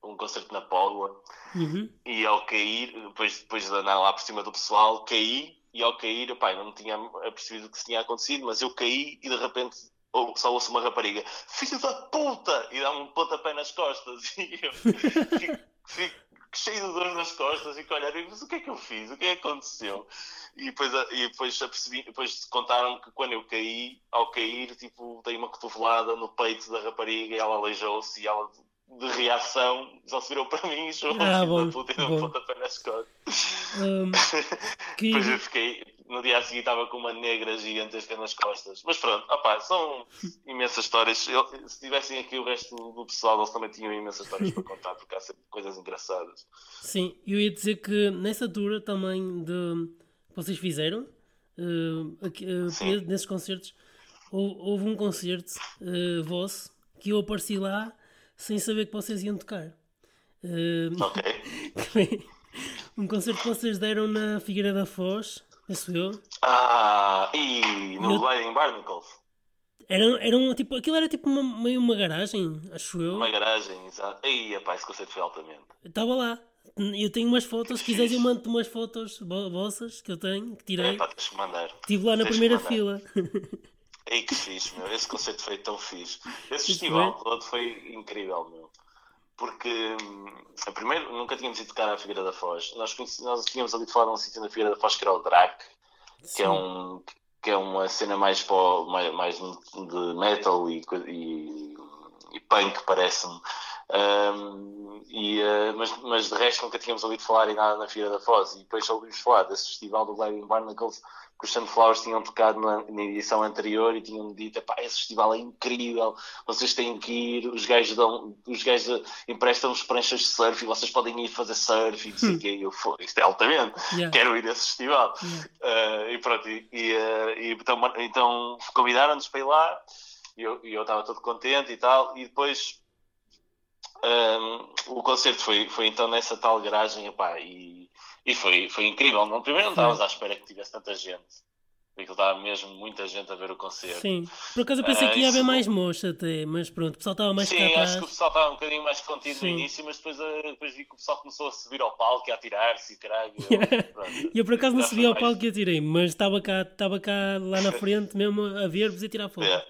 S2: um concerto na Póvoa uhum. e ao cair, depois, depois de andar lá por cima do pessoal, caí e ao cair, pai, não tinha percebido o que tinha acontecido, mas eu caí e de repente só ouço uma rapariga, filho da puta! E dá-me um pontapé nas costas [LAUGHS] e eu fico, fico cheio de dor nas costas e que olhar e mas o que é que eu fiz? O que é que aconteceu? E depois, e depois apercebi, depois contaram que quando eu caí, ao cair, tipo, dei uma cotovelada no peito da rapariga e ela aleijou-se e ela de reação só se virou para mim e chamou ah, bom, da puta e deu um pontapé nas costas. Um, [LAUGHS] que... Depois eu fiquei, no dia a seguir estava com uma negra gigantesca nas costas. Mas pronto, opa, são imensas histórias. Eu, se tivessem aqui o resto do pessoal, eles também tinham imensas histórias para contar, porque há sempre coisas engraçadas.
S1: Sim, eu ia dizer que nessa tour também de que vocês fizeram, uh, aqui, uh, nesses concertos, houve, houve um concerto uh, vosso que eu apareci lá sem saber que vocês iam tocar.
S2: ok. [LAUGHS]
S1: um concerto que vocês deram na Figueira da Foz Penso eu.
S2: Ah, e no Lightning Barnacles.
S1: Era, era um, tipo, aquilo era tipo uma, meio uma garagem, acho eu.
S2: Uma garagem, exato. Aí, rapaz, esse conceito foi altamente.
S1: Estava lá. Eu tenho umas fotos, se quiseres eu mando umas fotos vossas que eu tenho, que tirei.
S2: É, pá, mandar.
S1: Estive lá na primeira fila. [LAUGHS]
S2: Ei, que fixe, meu. Esse conceito foi tão fixe. Esse festival todo foi incrível, meu porque hum, primeiro nunca tínhamos ido tocar à Figueira da Foz. Nós, nós tínhamos ouvido falar de um sítio na Figueira da Foz que era o Drac, que é, um, que é uma cena mais, pó, mais, mais de metal e, e, e punk, parece-me. Um, e, uh, mas, mas de resto nunca tínhamos ouvido falar em nada na Figueira da Foz. E depois ouvimos falar desse festival do Gliding Barnacles que os Sunflowers tinham tocado na, na, edição anterior e tinham dito: esse festival é incrível, vocês têm que ir, os gajos, dão, os gajos emprestam-nos pranchas de surf e vocês podem ir fazer surf e não sei o quê. Eu, isto é altamente, yeah. quero ir a esse festival. Yeah. Uh, e pronto, e, e, uh, e então, então convidaram-nos para ir lá e eu, estava todo contente e tal. E depois um, ehm, o concerto foi, foi então nessa tal garagem epá, e e foi, foi incrível. No primeiro não estávamos à espera que tivesse tanta gente. Porque estava mesmo muita gente a ver o concerto.
S1: Sim, por acaso eu pensei que ia haver mais moça até, mas pronto, o pessoal estava mais
S2: Sim, acho que o pessoal estava um bocadinho mais contido Sim. no início, mas depois, uh, depois vi que o pessoal começou a subir ao palco e a atirar-se e caralho.
S1: Eu, [LAUGHS] eu por acaso não subi ao palco e atirei, mas estava cá, estava cá lá na [LAUGHS] frente mesmo a ver-vos e a tirar foto.
S2: Yeah.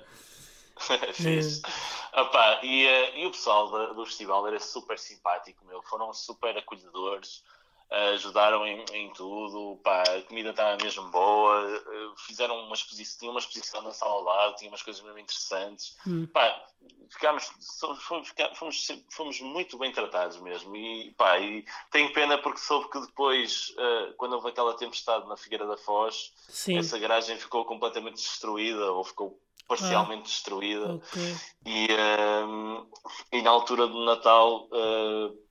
S2: é. [LAUGHS] Opa, e, uh, e o pessoal do, do festival era super simpático, meu. foram super acolhedores ajudaram em, em tudo, pá, a comida estava mesmo boa, eh, fizeram uma exposição, tinha uma exposição na sala ao lado, tinha umas coisas mesmo interessantes, hum. pá, ficámos, fomos, fomos, fomos, muito bem tratados mesmo, e pá, e tenho pena porque soube que depois, uh, quando houve aquela tempestade na Figueira da Foz, Sim. essa garagem ficou completamente destruída, ou ficou parcialmente ah, destruída, okay. e, uh, e na altura do Natal... Uh,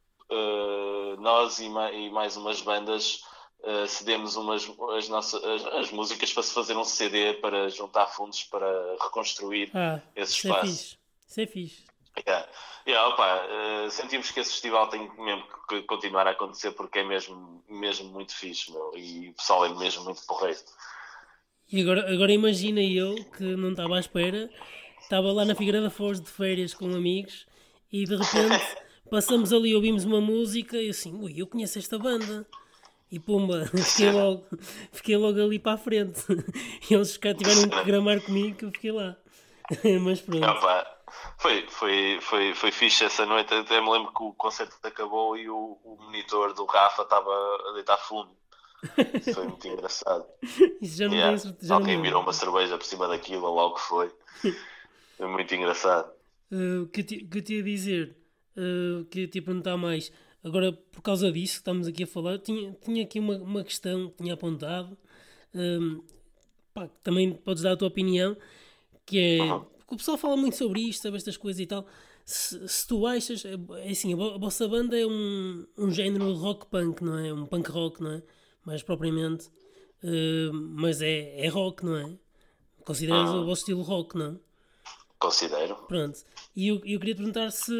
S2: nós e, ma mais umas bandas uh, cedemos umas, as, nossas, as, as, músicas para se fazer um CD para juntar fundos para reconstruir ah, esse espaço. Isso é
S1: fixe. Isso é fixe.
S2: Yeah. Yeah, opa, uh, sentimos que esse festival tem mesmo que continuar a acontecer porque é mesmo, mesmo muito fixe, meu, e o pessoal é mesmo muito porreiro.
S1: E agora, agora imagina eu que não estava à espera, estava lá na Figueira da Foz de férias com amigos e de repente [LAUGHS] Passamos ali, ouvimos uma música e assim, ui, eu conheço esta banda. E pumba, [LAUGHS] fiquei logo, fiquei logo ali para a frente. E [LAUGHS] eles tiveram que gramar comigo que eu fiquei lá. [LAUGHS] Mas pronto.
S2: Opa, foi, foi, foi, foi fixe essa noite. Até me lembro que o concerto acabou e o, o monitor do Rafa estava a deitar fumo. Foi muito engraçado.
S1: Isso já não yeah. já
S2: Alguém virou uma cerveja por cima daquilo, logo que foi. Foi muito engraçado.
S1: Uh, o que, que eu te ia dizer? Uh, que te ia perguntar mais. Agora, por causa disso que estamos aqui a falar, tinha, tinha aqui uma, uma questão que tinha apontado. Um, pá, também podes dar a tua opinião, que é. Porque o pessoal fala muito sobre isto, sobre estas coisas e tal. Se, se tu achas. É, é assim, a, vossa banda é um, um género rock punk, não é? Um punk rock, não é? Mais propriamente. Uh, mas é, é rock, não é? Consideras o vosso estilo rock, não?
S2: Considero.
S1: Pronto. E eu, eu queria te perguntar se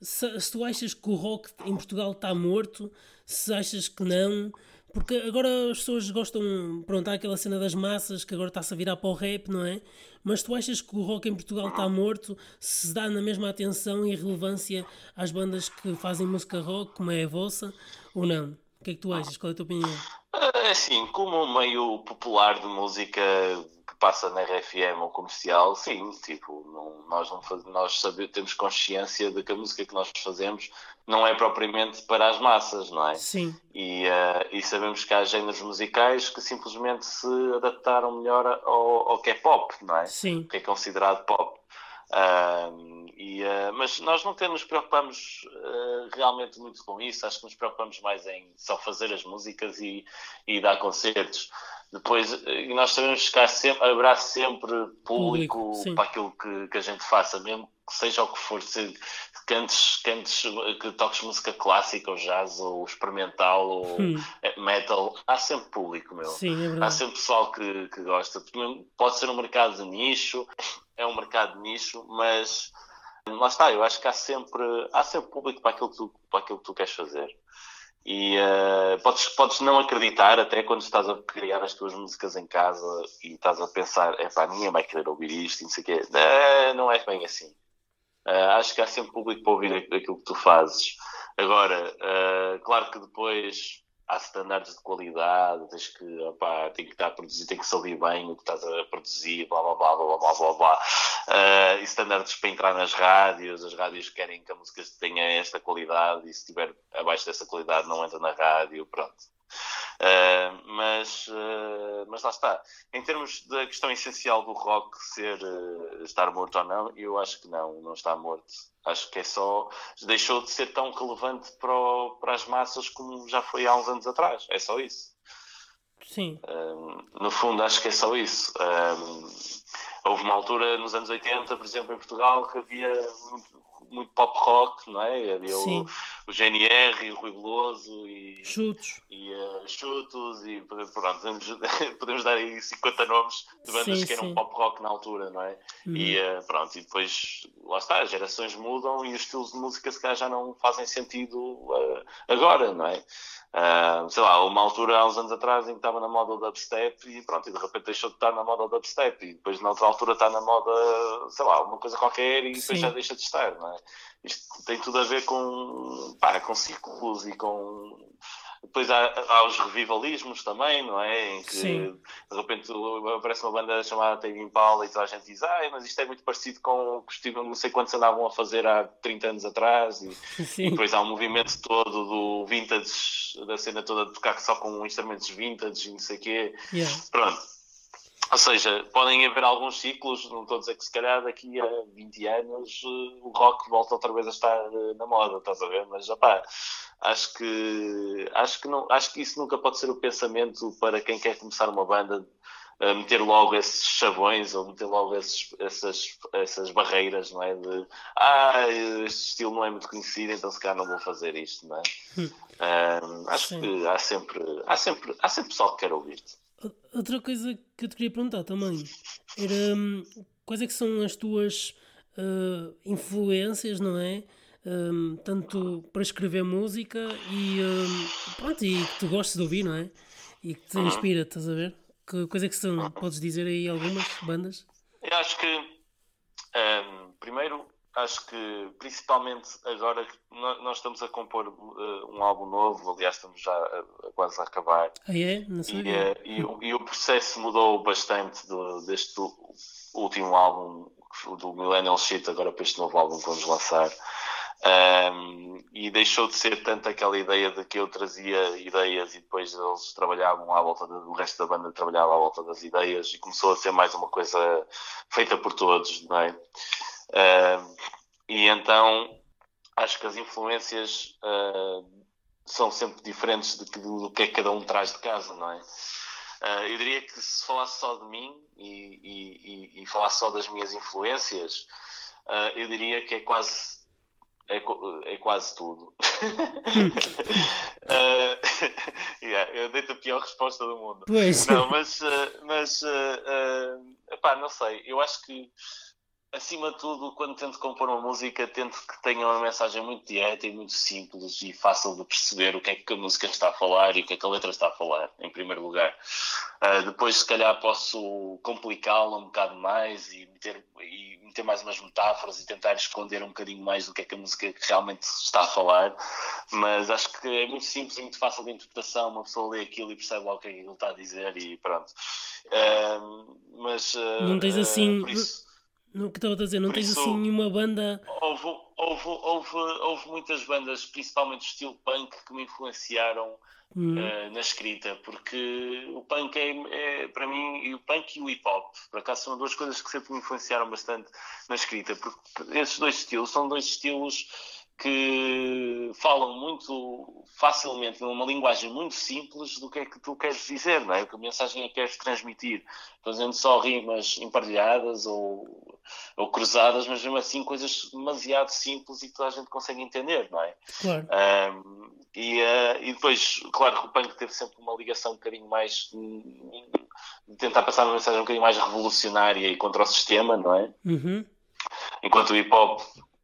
S1: se, se, tu achas que o rock em Portugal está morto, se achas que não, porque agora as pessoas gostam, pronto, há aquela cena das massas que agora está-se a virar para o rap, não é? Mas tu achas que o rock em Portugal está morto, se dá na mesma atenção e relevância às bandas que fazem música rock, como é a vossa, ou não? O que é que tu achas? Qual é a tua opinião?
S2: É assim, como meio popular de música passa na RFM ou comercial, sim, tipo, não, nós, não faz, nós sabemos, temos consciência de que a música que nós fazemos não é propriamente para as massas, não é?
S1: Sim.
S2: E, uh, e sabemos que há géneros musicais que simplesmente se adaptaram melhor ao, ao que é pop, não é?
S1: Sim.
S2: O que é considerado pop. Uh, e, uh, mas nós não nos preocupamos uh, realmente muito com isso, acho que nos preocupamos mais em só fazer as músicas e, e dar concertos. Depois, e nós sabemos que há sempre, haverá sempre público, para aquilo que, que a gente faça, mesmo que seja o que for, se cantes, cantes, que toques música clássica ou jazz ou experimental ou hum. metal, há sempre público, meu.
S1: Sim, é
S2: há sempre pessoal que, que gosta. Pode ser um mercado de nicho, é um mercado de nicho, mas lá está, eu acho que há sempre, há sempre público para aquilo que tu, para aquilo que tu queres fazer. E uh, podes, podes não acreditar até quando estás a criar as tuas músicas em casa e estás a pensar, é pá, ninguém vai querer ouvir isto, não sei o quê. Uh, não é bem assim. Uh, acho que há sempre público para ouvir aquilo que tu fazes. Agora, claro que depois há standards de qualidade, tens que, tem que estar a produzir, tem que ouvir bem o que estás a produzir, blá blá blá blá blá blá blá. Uh, e standards para entrar nas rádios, as rádios querem que a música tenha esta qualidade e se estiver abaixo dessa qualidade não entra na rádio, pronto. Uh, mas, uh, mas lá está. Em termos da questão essencial do rock ser uh, estar morto ou não, eu acho que não, não está morto. Acho que é só. deixou de ser tão relevante para, o, para as massas como já foi há uns anos atrás. É só isso.
S1: Sim.
S2: no fundo, acho que é só isso. houve uma altura nos anos 80, por exemplo, em Portugal, que havia muito pop rock, não é? Havia o, o GNR, o Rui Veloso e.
S1: Chutos.
S2: E uh, Chutos, e pronto, podemos, [LAUGHS] podemos dar aí 50 nomes de bandas sim, que eram sim. pop rock na altura, não é? Uhum. E uh, pronto, e depois, lá está, as gerações mudam e os estilos de música se calhar já não fazem sentido uh, agora, não é? Uh, sei lá, uma altura há uns anos atrás em que estava na moda o dubstep e pronto, e de repente deixou de estar na moda o dubstep e depois na outra altura está na moda, sei lá, uma coisa qualquer e depois Sim. já deixa de estar, não é? Isto tem tudo a ver com, pá, com ciclos e com depois há, há os revivalismos também, não é? Em que Sim. de repente aparece uma banda chamada Tame Impala e toda a gente diz, ah, mas isto é muito parecido com o que não sei quantos andavam a fazer há 30 anos atrás. E, e, depois há um movimento todo do vintage, da cena toda de tocar só com instrumentos vintage e não sei o quê.
S1: Yeah.
S2: Pronto. Ou seja, podem haver alguns ciclos, não estou a dizer que se calhar daqui a 20 anos eh, o rock volta outra vez a estar eh, na moda, estás a ver? Mas, opá, acho que acho que não acho que isso nunca pode ser o pensamento para quem quer começar uma banda a meter logo esses chavões ou meter logo esses, essas, essas barreiras, não é? De ah, este estilo não é muito conhecido, então se calhar não vou fazer isto, não é? um, acho Sim. que há sempre, há sempre, há sempre pessoal que quer ouvir-te.
S1: Outra coisa que eu te queria perguntar também era hum, quais é que são as tuas uh, influências, não é? um, tanto para escrever música e, um, pronto, e que tu gostes de ouvir, não é? E que te inspira, estás a ver? Que coisa é que são? Podes dizer aí algumas bandas?
S2: Eu acho que, um, primeiro, acho que principalmente agora nós estamos a compor uh, um álbum novo, aliás, estamos já a, a quase a acabar.
S1: Ah, é? Não
S2: sei. E, uh, e, o, e, o processo mudou bastante do, deste último álbum do Millennial Shit, agora para este novo álbum que vamos lançar. Um, e deixou de ser tanto aquela ideia de que eu trazia ideias e depois eles trabalhavam à volta, do resto da banda trabalhava à volta das ideias e começou a ser mais uma coisa feita por todos, não é? Um, e então acho que as influências uh, são sempre diferentes de, do, do que é que cada um traz de casa, não é? Uh, eu diria que se falasse só de mim e, e, e, e falasse só das minhas influências, uh, eu diria que é quase é, é quase tudo. uh, [LAUGHS] [LAUGHS] yeah, eu dei-te a pior resposta do mundo.
S1: Pois.
S2: Não, mas, uh, mas uh, uh, epá, não sei, eu acho que acima de tudo, quando tento compor uma música, tento que tenha uma mensagem muito direta e muito simples e fácil de perceber o que é que a música está a falar e o que é que a letra está a falar, em primeiro lugar. Uh, depois, se calhar, posso complicá-la um bocado mais e meter, e meter mais umas metáforas e tentar esconder um bocadinho mais do que é que a música realmente está a falar. Mas acho que é muito simples e muito fácil de interpretação. Uma pessoa lê aquilo e percebe logo o que é que ele está a dizer e pronto. Uh, mas. Uh,
S1: Não tens assim. Isso, no que estava a dizer, não tens isso, assim nenhuma banda.
S2: Houve, houve, houve, houve muitas bandas, principalmente estilo punk, que me influenciaram hum. uh, na escrita, porque o punk é, é, para mim, e o punk e o hip hop, por acaso são duas coisas que sempre me influenciaram bastante na escrita, porque esses dois estilos são dois estilos que falam muito facilmente, numa linguagem muito simples, do que é que tu queres dizer, não é? Que a mensagem é que queres transmitir, fazendo só rimas emparelhadas ou, ou cruzadas, mas mesmo assim coisas demasiado simples e que toda a gente consegue entender, não é?
S1: Claro.
S2: Um, e, uh, e depois, claro que o punk teve sempre uma ligação um bocadinho mais de tentar passar uma mensagem um bocadinho mais revolucionária e contra o sistema, não é?
S1: Uhum.
S2: Enquanto o hip hop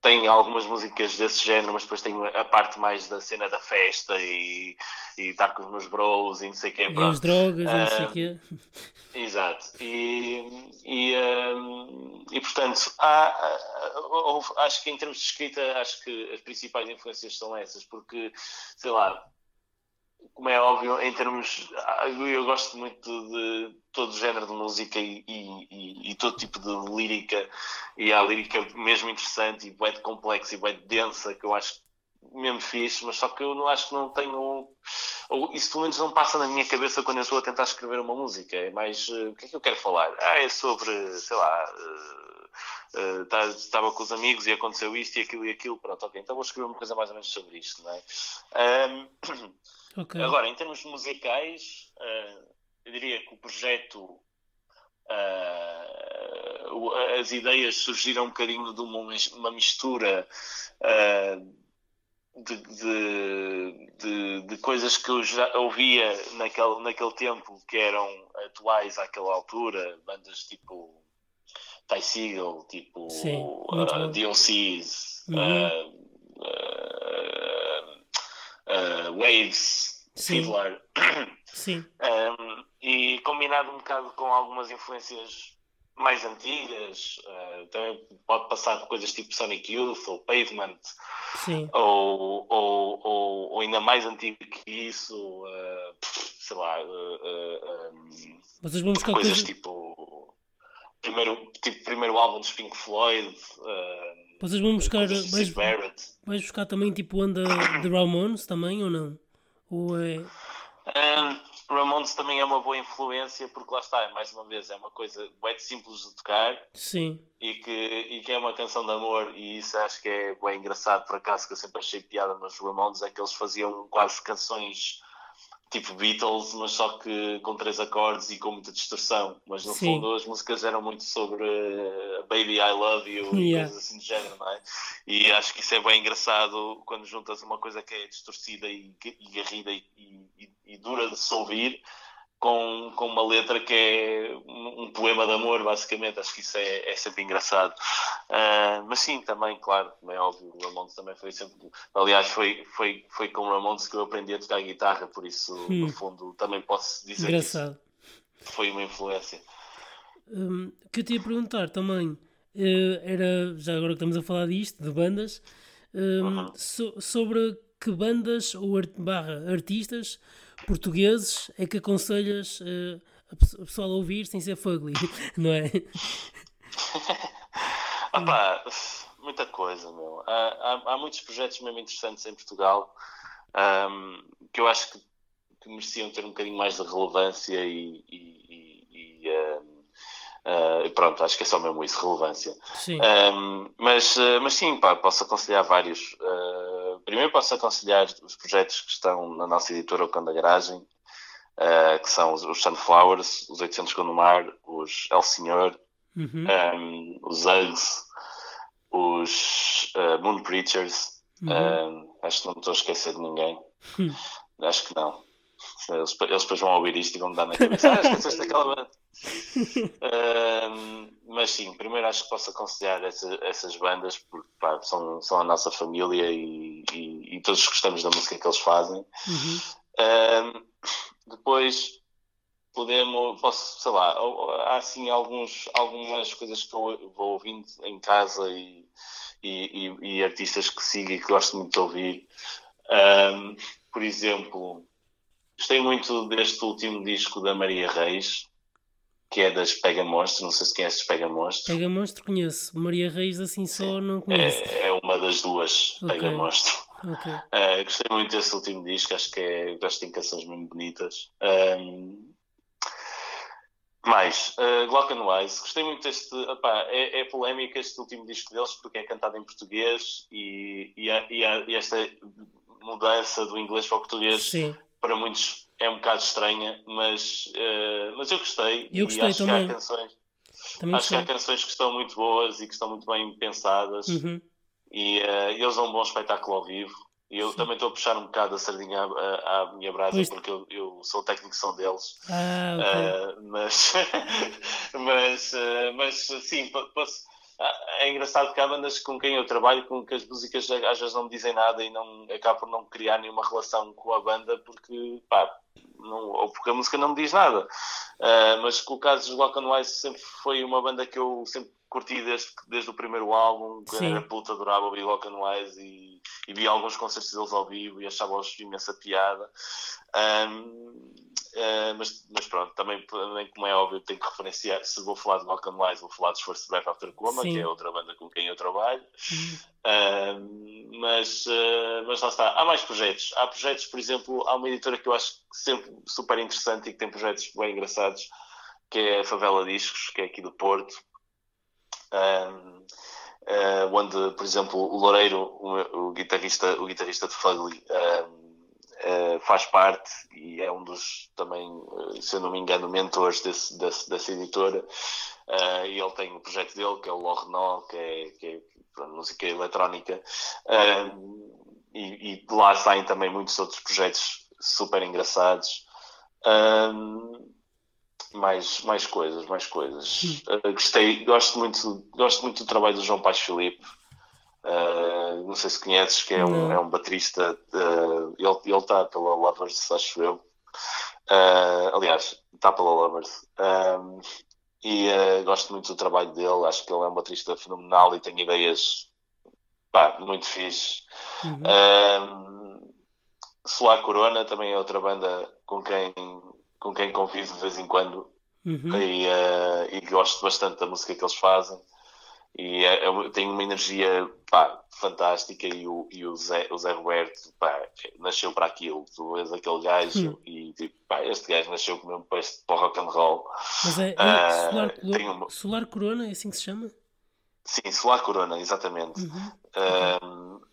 S2: tem algumas músicas desse género, mas depois tem a parte mais da cena da festa e, e estar com os meus bros e não sei o quê.
S1: E as drogas e não sei o quê.
S2: Exato. E, e, um, e portanto, há, há, acho que em termos de escrita, acho que as principais influências são essas, porque, sei lá, como é óbvio, em termos. Eu gosto muito de todo o género de música e, e, e, todo tipo de lírica, e há lírica mesmo interessante e bem complexa e bem densa, que eu acho mesmo fixe, mas só que eu não acho que não tenho. Ou isso pelo menos não passa na minha cabeça quando eu estou a tentar escrever uma música. É mais. Uh, o que é que eu quero falar? Ah, é sobre, sei lá. Uh, uh, estava com os amigos e aconteceu isto e aquilo e aquilo, pronto, ok, então vou escrever uma coisa mais ou menos sobre isto, não é? Um, [CLEARS THROAT]
S1: Okay.
S2: Agora, em termos musicais, uh, eu diria que o projeto, uh, as ideias surgiram um bocadinho de uma, uma mistura de, de, de, de, coisas que eu já ouvia naquele, naquele tempo que eram atuais àquela altura, bandas tipo Ty Seagal, tipo
S1: Sim,
S2: uh, DLCs. Uhum uh, Waves, Fiddler. [COUGHS]
S1: Sim.
S2: Um, e combinado um bocado com algumas influências mais antigas, uh, também pode passar por coisas tipo Sonic Youth ou Pavement. Ou, ou, ou, ou ainda mais antigo que isso, uh, sei lá, uh, um, coisas
S1: coisa...
S2: tipo primeiro, tipo primeiro álbum dos Pink Floyd.
S1: Vocês vão buscar.
S2: Vais,
S1: vais buscar também tipo onda de Ramones também ou não? Ou é.
S2: Um, Ramones também é uma boa influência porque lá está, mais uma vez, é uma coisa bem simples de tocar
S1: Sim.
S2: E, que, e que é uma canção de amor e isso acho que é bem engraçado por acaso que eu sempre achei piada nos Ramones é que eles faziam quase canções tipo Beatles, mas só que com três acordes e com muita distorção. Mas no
S1: Sim.
S2: fundo as músicas eram muito sobre uh, Baby I Love You e
S1: Yeah.
S2: coisas assim do género, não é? E acho que isso é bem engraçado quando juntas uma coisa que é distorcida e, e garrida e, e- e dura de se ouvir com, com uma letra que é um, poema de amor, basicamente. Acho que isso é, é sempre engraçado. Ah, mas sim, também, claro, como é óbvio, o Ramones também foi sempre. Aliás, foi, foi, foi com o Ramones que eu aprendi a tocar guitarra, por isso, no fundo, também posso dizer que
S1: Engraçado.
S2: foi uma influência.
S1: Hum, que eu te ia perguntar também eh, era, já agora que estamos a falar disto, de bandas, hum,
S2: Uhum.
S1: so- sobre que bandas ou art- barra artistas portugueses é que aconselhas eh, a, pe- a ouvir sem ser fugly, [LAUGHS] não é? [LAUGHS]
S2: Pá, muita coisa, meu. Há, há, há muitos projetos mesmo interessantes em Portugal ahm, que eu acho que, que mereciam ter um bocadinho mais de relevância e, e- e- e, ahm, ah, pronto, acho que é só mesmo isso, relevância.
S1: Sim.
S2: Ahm, mas, ah, mas sim, pá, posso aconselhar vários. Ah, primeiro posso aconselhar os projetos que estão na nossa editora O Cão da Garagem, ah, que são os, os Sunflowers, os 800 Gondomar, os El Senhor,
S1: Uhum.
S2: um, os Uggs, os uh, Moon Preachers.
S1: Uhum.
S2: Um, acho que não me estou a esquecer de ninguém.
S1: Hum.
S2: Acho que não. Eles, eles depois vão ouvir isto e vão me dar na cabeça. Ah, esqueceste [LAUGHS] daquela banda. Um, mas sim, primeiro acho que posso aconselhar essa- essas bandas porque pá, são, são a nossa família e, e- e todos gostamos da música que eles fazem.
S1: Uhum.
S2: Um, depois podemos, posso, sei lá, há assim alguns, algumas coisas que eu vou ouvindo em casa e, e, e- e artistas que sigo e que gosto muito de ouvir. Um, por exemplo, gostei muito deste último disco da Maria Reis, que é das Pega Monstros, não sei se conheces Pega Monstros.
S1: Pega Monstro conheço, Maria Reis assim só não conheço.
S2: É, é uma das duas, Pega
S1: Ok.
S2: Monstro.
S1: Ok.
S2: Uh, [LAUGHS] gostei muito desse último disco, acho que é, gosto de canções mesmo bonitas. Um, Mais, uh, Glock and Wise, gostei muito deste. Opá, é, é polémico este último disco deles porque é cantado em português e, e, e, e esta mudança do inglês para o português Sim. Para muitos é um bocado estranha, mas, uh, mas eu gostei.
S1: Eu gostei
S2: acho
S1: também.
S2: Que há canções, também acho gostei. que há canções que estão muito boas e que estão muito bem pensadas uhum. e uh, eles dão um bom espetáculo ao vivo. E eu Sim. também estou a puxar um bocado a sardinha à, à minha brasa, pois. porque eu, eu, sou o técnico são deles.
S1: Ah, okay.
S2: uh, mas, [LAUGHS] mas, mas sim, posso, é engraçado que há bandas com quem eu trabalho com que as músicas às vezes não me dizem nada e não acabo por não criar nenhuma relação com a banda porque, pá, não, ou porque a música não me diz nada. Uh, mas com o caso dos Lock and Wise sempre foi uma banda que eu sempre curti desde, desde o primeiro álbum, que Sim. era puta, adorava ouvir Lock and Wise e, e, vi alguns concertos deles ao vivo e achava-os imensa piada. Um, uh, mas, mas pronto, também, também, como é óbvio, tenho que referenciar, se vou falar de and Wise, vou falar de First Breath After Coma, Sim. que é outra banda com quem eu trabalho. mas, uh, mas lá está, há mais projetos. Há projetos, por exemplo, há uma editora que eu acho sempre super interessante e que tem projetos bem engraçados, que é a Favela Discos, que é aqui do Porto, uh, ah, onde, por exemplo, o Loureiro, o, o, guitarrista, o guitarrista de Fugly, uh, faz parte e é um dos também, se eu não me engano, mentores desse, desse dessa editora. e ele tem o um projeto dele, que é o Lornó, que é, que é música eletrónica. e, e de lá saem também muitos outros projetos super engraçados. Mais, mais coisas, mais coisas. Uh, gostei, gosto muito, gosto muito do trabalho do João Paz Filipe. Uh, não sei se conheces, que é um, é um baterista. Uh, ele está pela Lovers, acho eu. aliás, está pela Lovers. e gosto muito do trabalho dele. Acho que ele é um baterista fenomenal e tem ideias pá, muito fixe. Uhum. Solar Corona também é outra banda com quem com quem convivo de vez em quando uhum. e, uh, e, gosto bastante da música que eles fazem e é, é, tem uma energia pá, fantástica e o, e o, Zé, o Zé Roberto pá, nasceu para aquilo, tu vês aquele gajo uhum. e tipo, pá, este gajo nasceu mesmo para, este, para o rock and roll
S1: mas é, é uh, Solar, uma... Solar Corona, é assim que se chama?
S2: Sim, Solar Corona, exatamente uhum. Uh,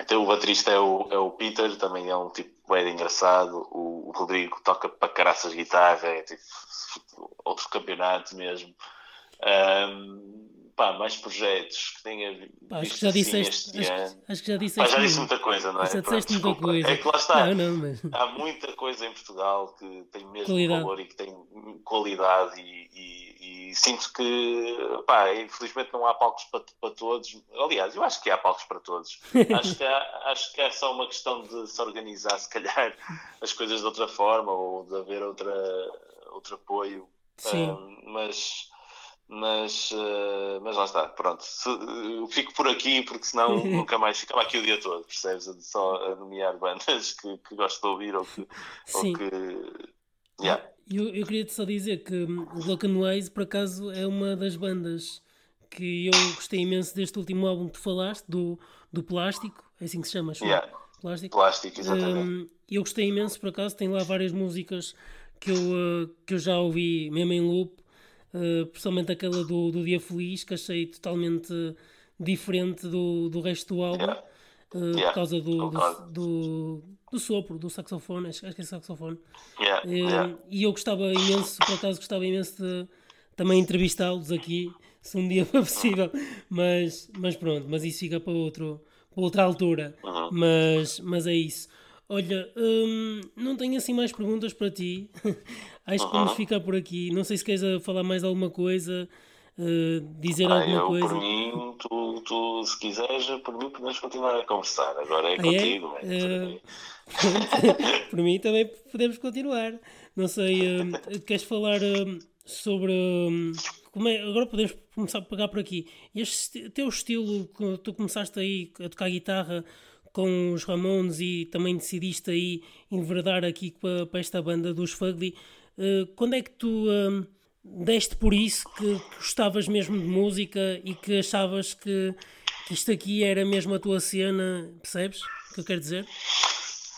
S2: então o baterista é o, é o Peter, também é um tipo bem engraçado. O, o Rodrigo toca para caraças guitarra, é tipo outro campeonato mesmo. Um, pá, mais projetos que tenha
S1: pá, acho que já disseste, acho, acho, que já disseste
S2: pá, já disse muita coisa, não é?
S1: Já disseste Pronto, muita coisa.
S2: É que lá está.
S1: Não, não, mas...
S2: Há muita coisa em Portugal que tem mesmo qualidade. valor e que tem qualidade e, e, e sinto que, pá, infelizmente não há palcos para, para todos. Aliás, eu acho que há palcos para todos. acho, que há, [LAUGHS] acho que é só uma questão de se organizar, se calhar, as coisas de outra forma ou de haver outra, outro apoio.
S1: Sim.
S2: Um, mas mas, uh, mas lá está, pronto. Se, uh, fico por aqui porque senão [LAUGHS] nunca mais ficava aqui o dia todo, percebes? Só a nomear bandas que, que gosto de ouvir ou que.
S1: Sim.
S2: Ou que yeah.
S1: eu, eu queria só dizer que and Ways, por acaso, é uma das bandas que eu gostei imenso deste último álbum que tu falaste, do, do Plástico, é assim que se chama,
S2: yeah.
S1: Plástico.
S2: Plástico, exatamente. Um,
S1: eu gostei imenso, por acaso, tem lá várias músicas que eu, uh, que eu já ouvi mesmo em loop uh, principalmente aquela do, do Dia Feliz, que achei totalmente diferente do, do resto do álbum, yeah. Uh, yeah. por causa do, do, do, do, sopro, do saxofone, acho, acho que é saxofone.
S2: Yeah.
S1: E eu gostava imenso, por acaso gostava imenso de também entrevistá-los aqui, se um dia [LAUGHS] for possível, mas, mas pronto, mas isso fica para, outro, para outra altura.
S2: Uhum.
S1: Mas, mas é isso. Olha, hum, não tenho assim mais perguntas para ti. [LAUGHS] Acho que vamos ficar por aqui. Não sei se queres falar mais alguma coisa, uh, dizer
S2: ah,
S1: alguma
S2: eu,
S1: coisa.
S2: Por mim, tu, tu, se quiseres, por mim podemos continuar a conversar. Agora é ah, contigo. É? Uh, [LAUGHS]
S1: por mim também podemos continuar. Não sei, uh, queres falar sobre. como é, agora podemos começar a pegar por aqui. Este teu estilo, tu começaste aí a tocar guitarra com os Ramones e também decidiste aí enverdar aqui para, esta banda dos Fugly. Uh, quando é que tu uh, deste por isso que, que, gostavas mesmo de música e que achavas que, que, isto aqui era mesmo a tua cena, percebes o que eu quero dizer?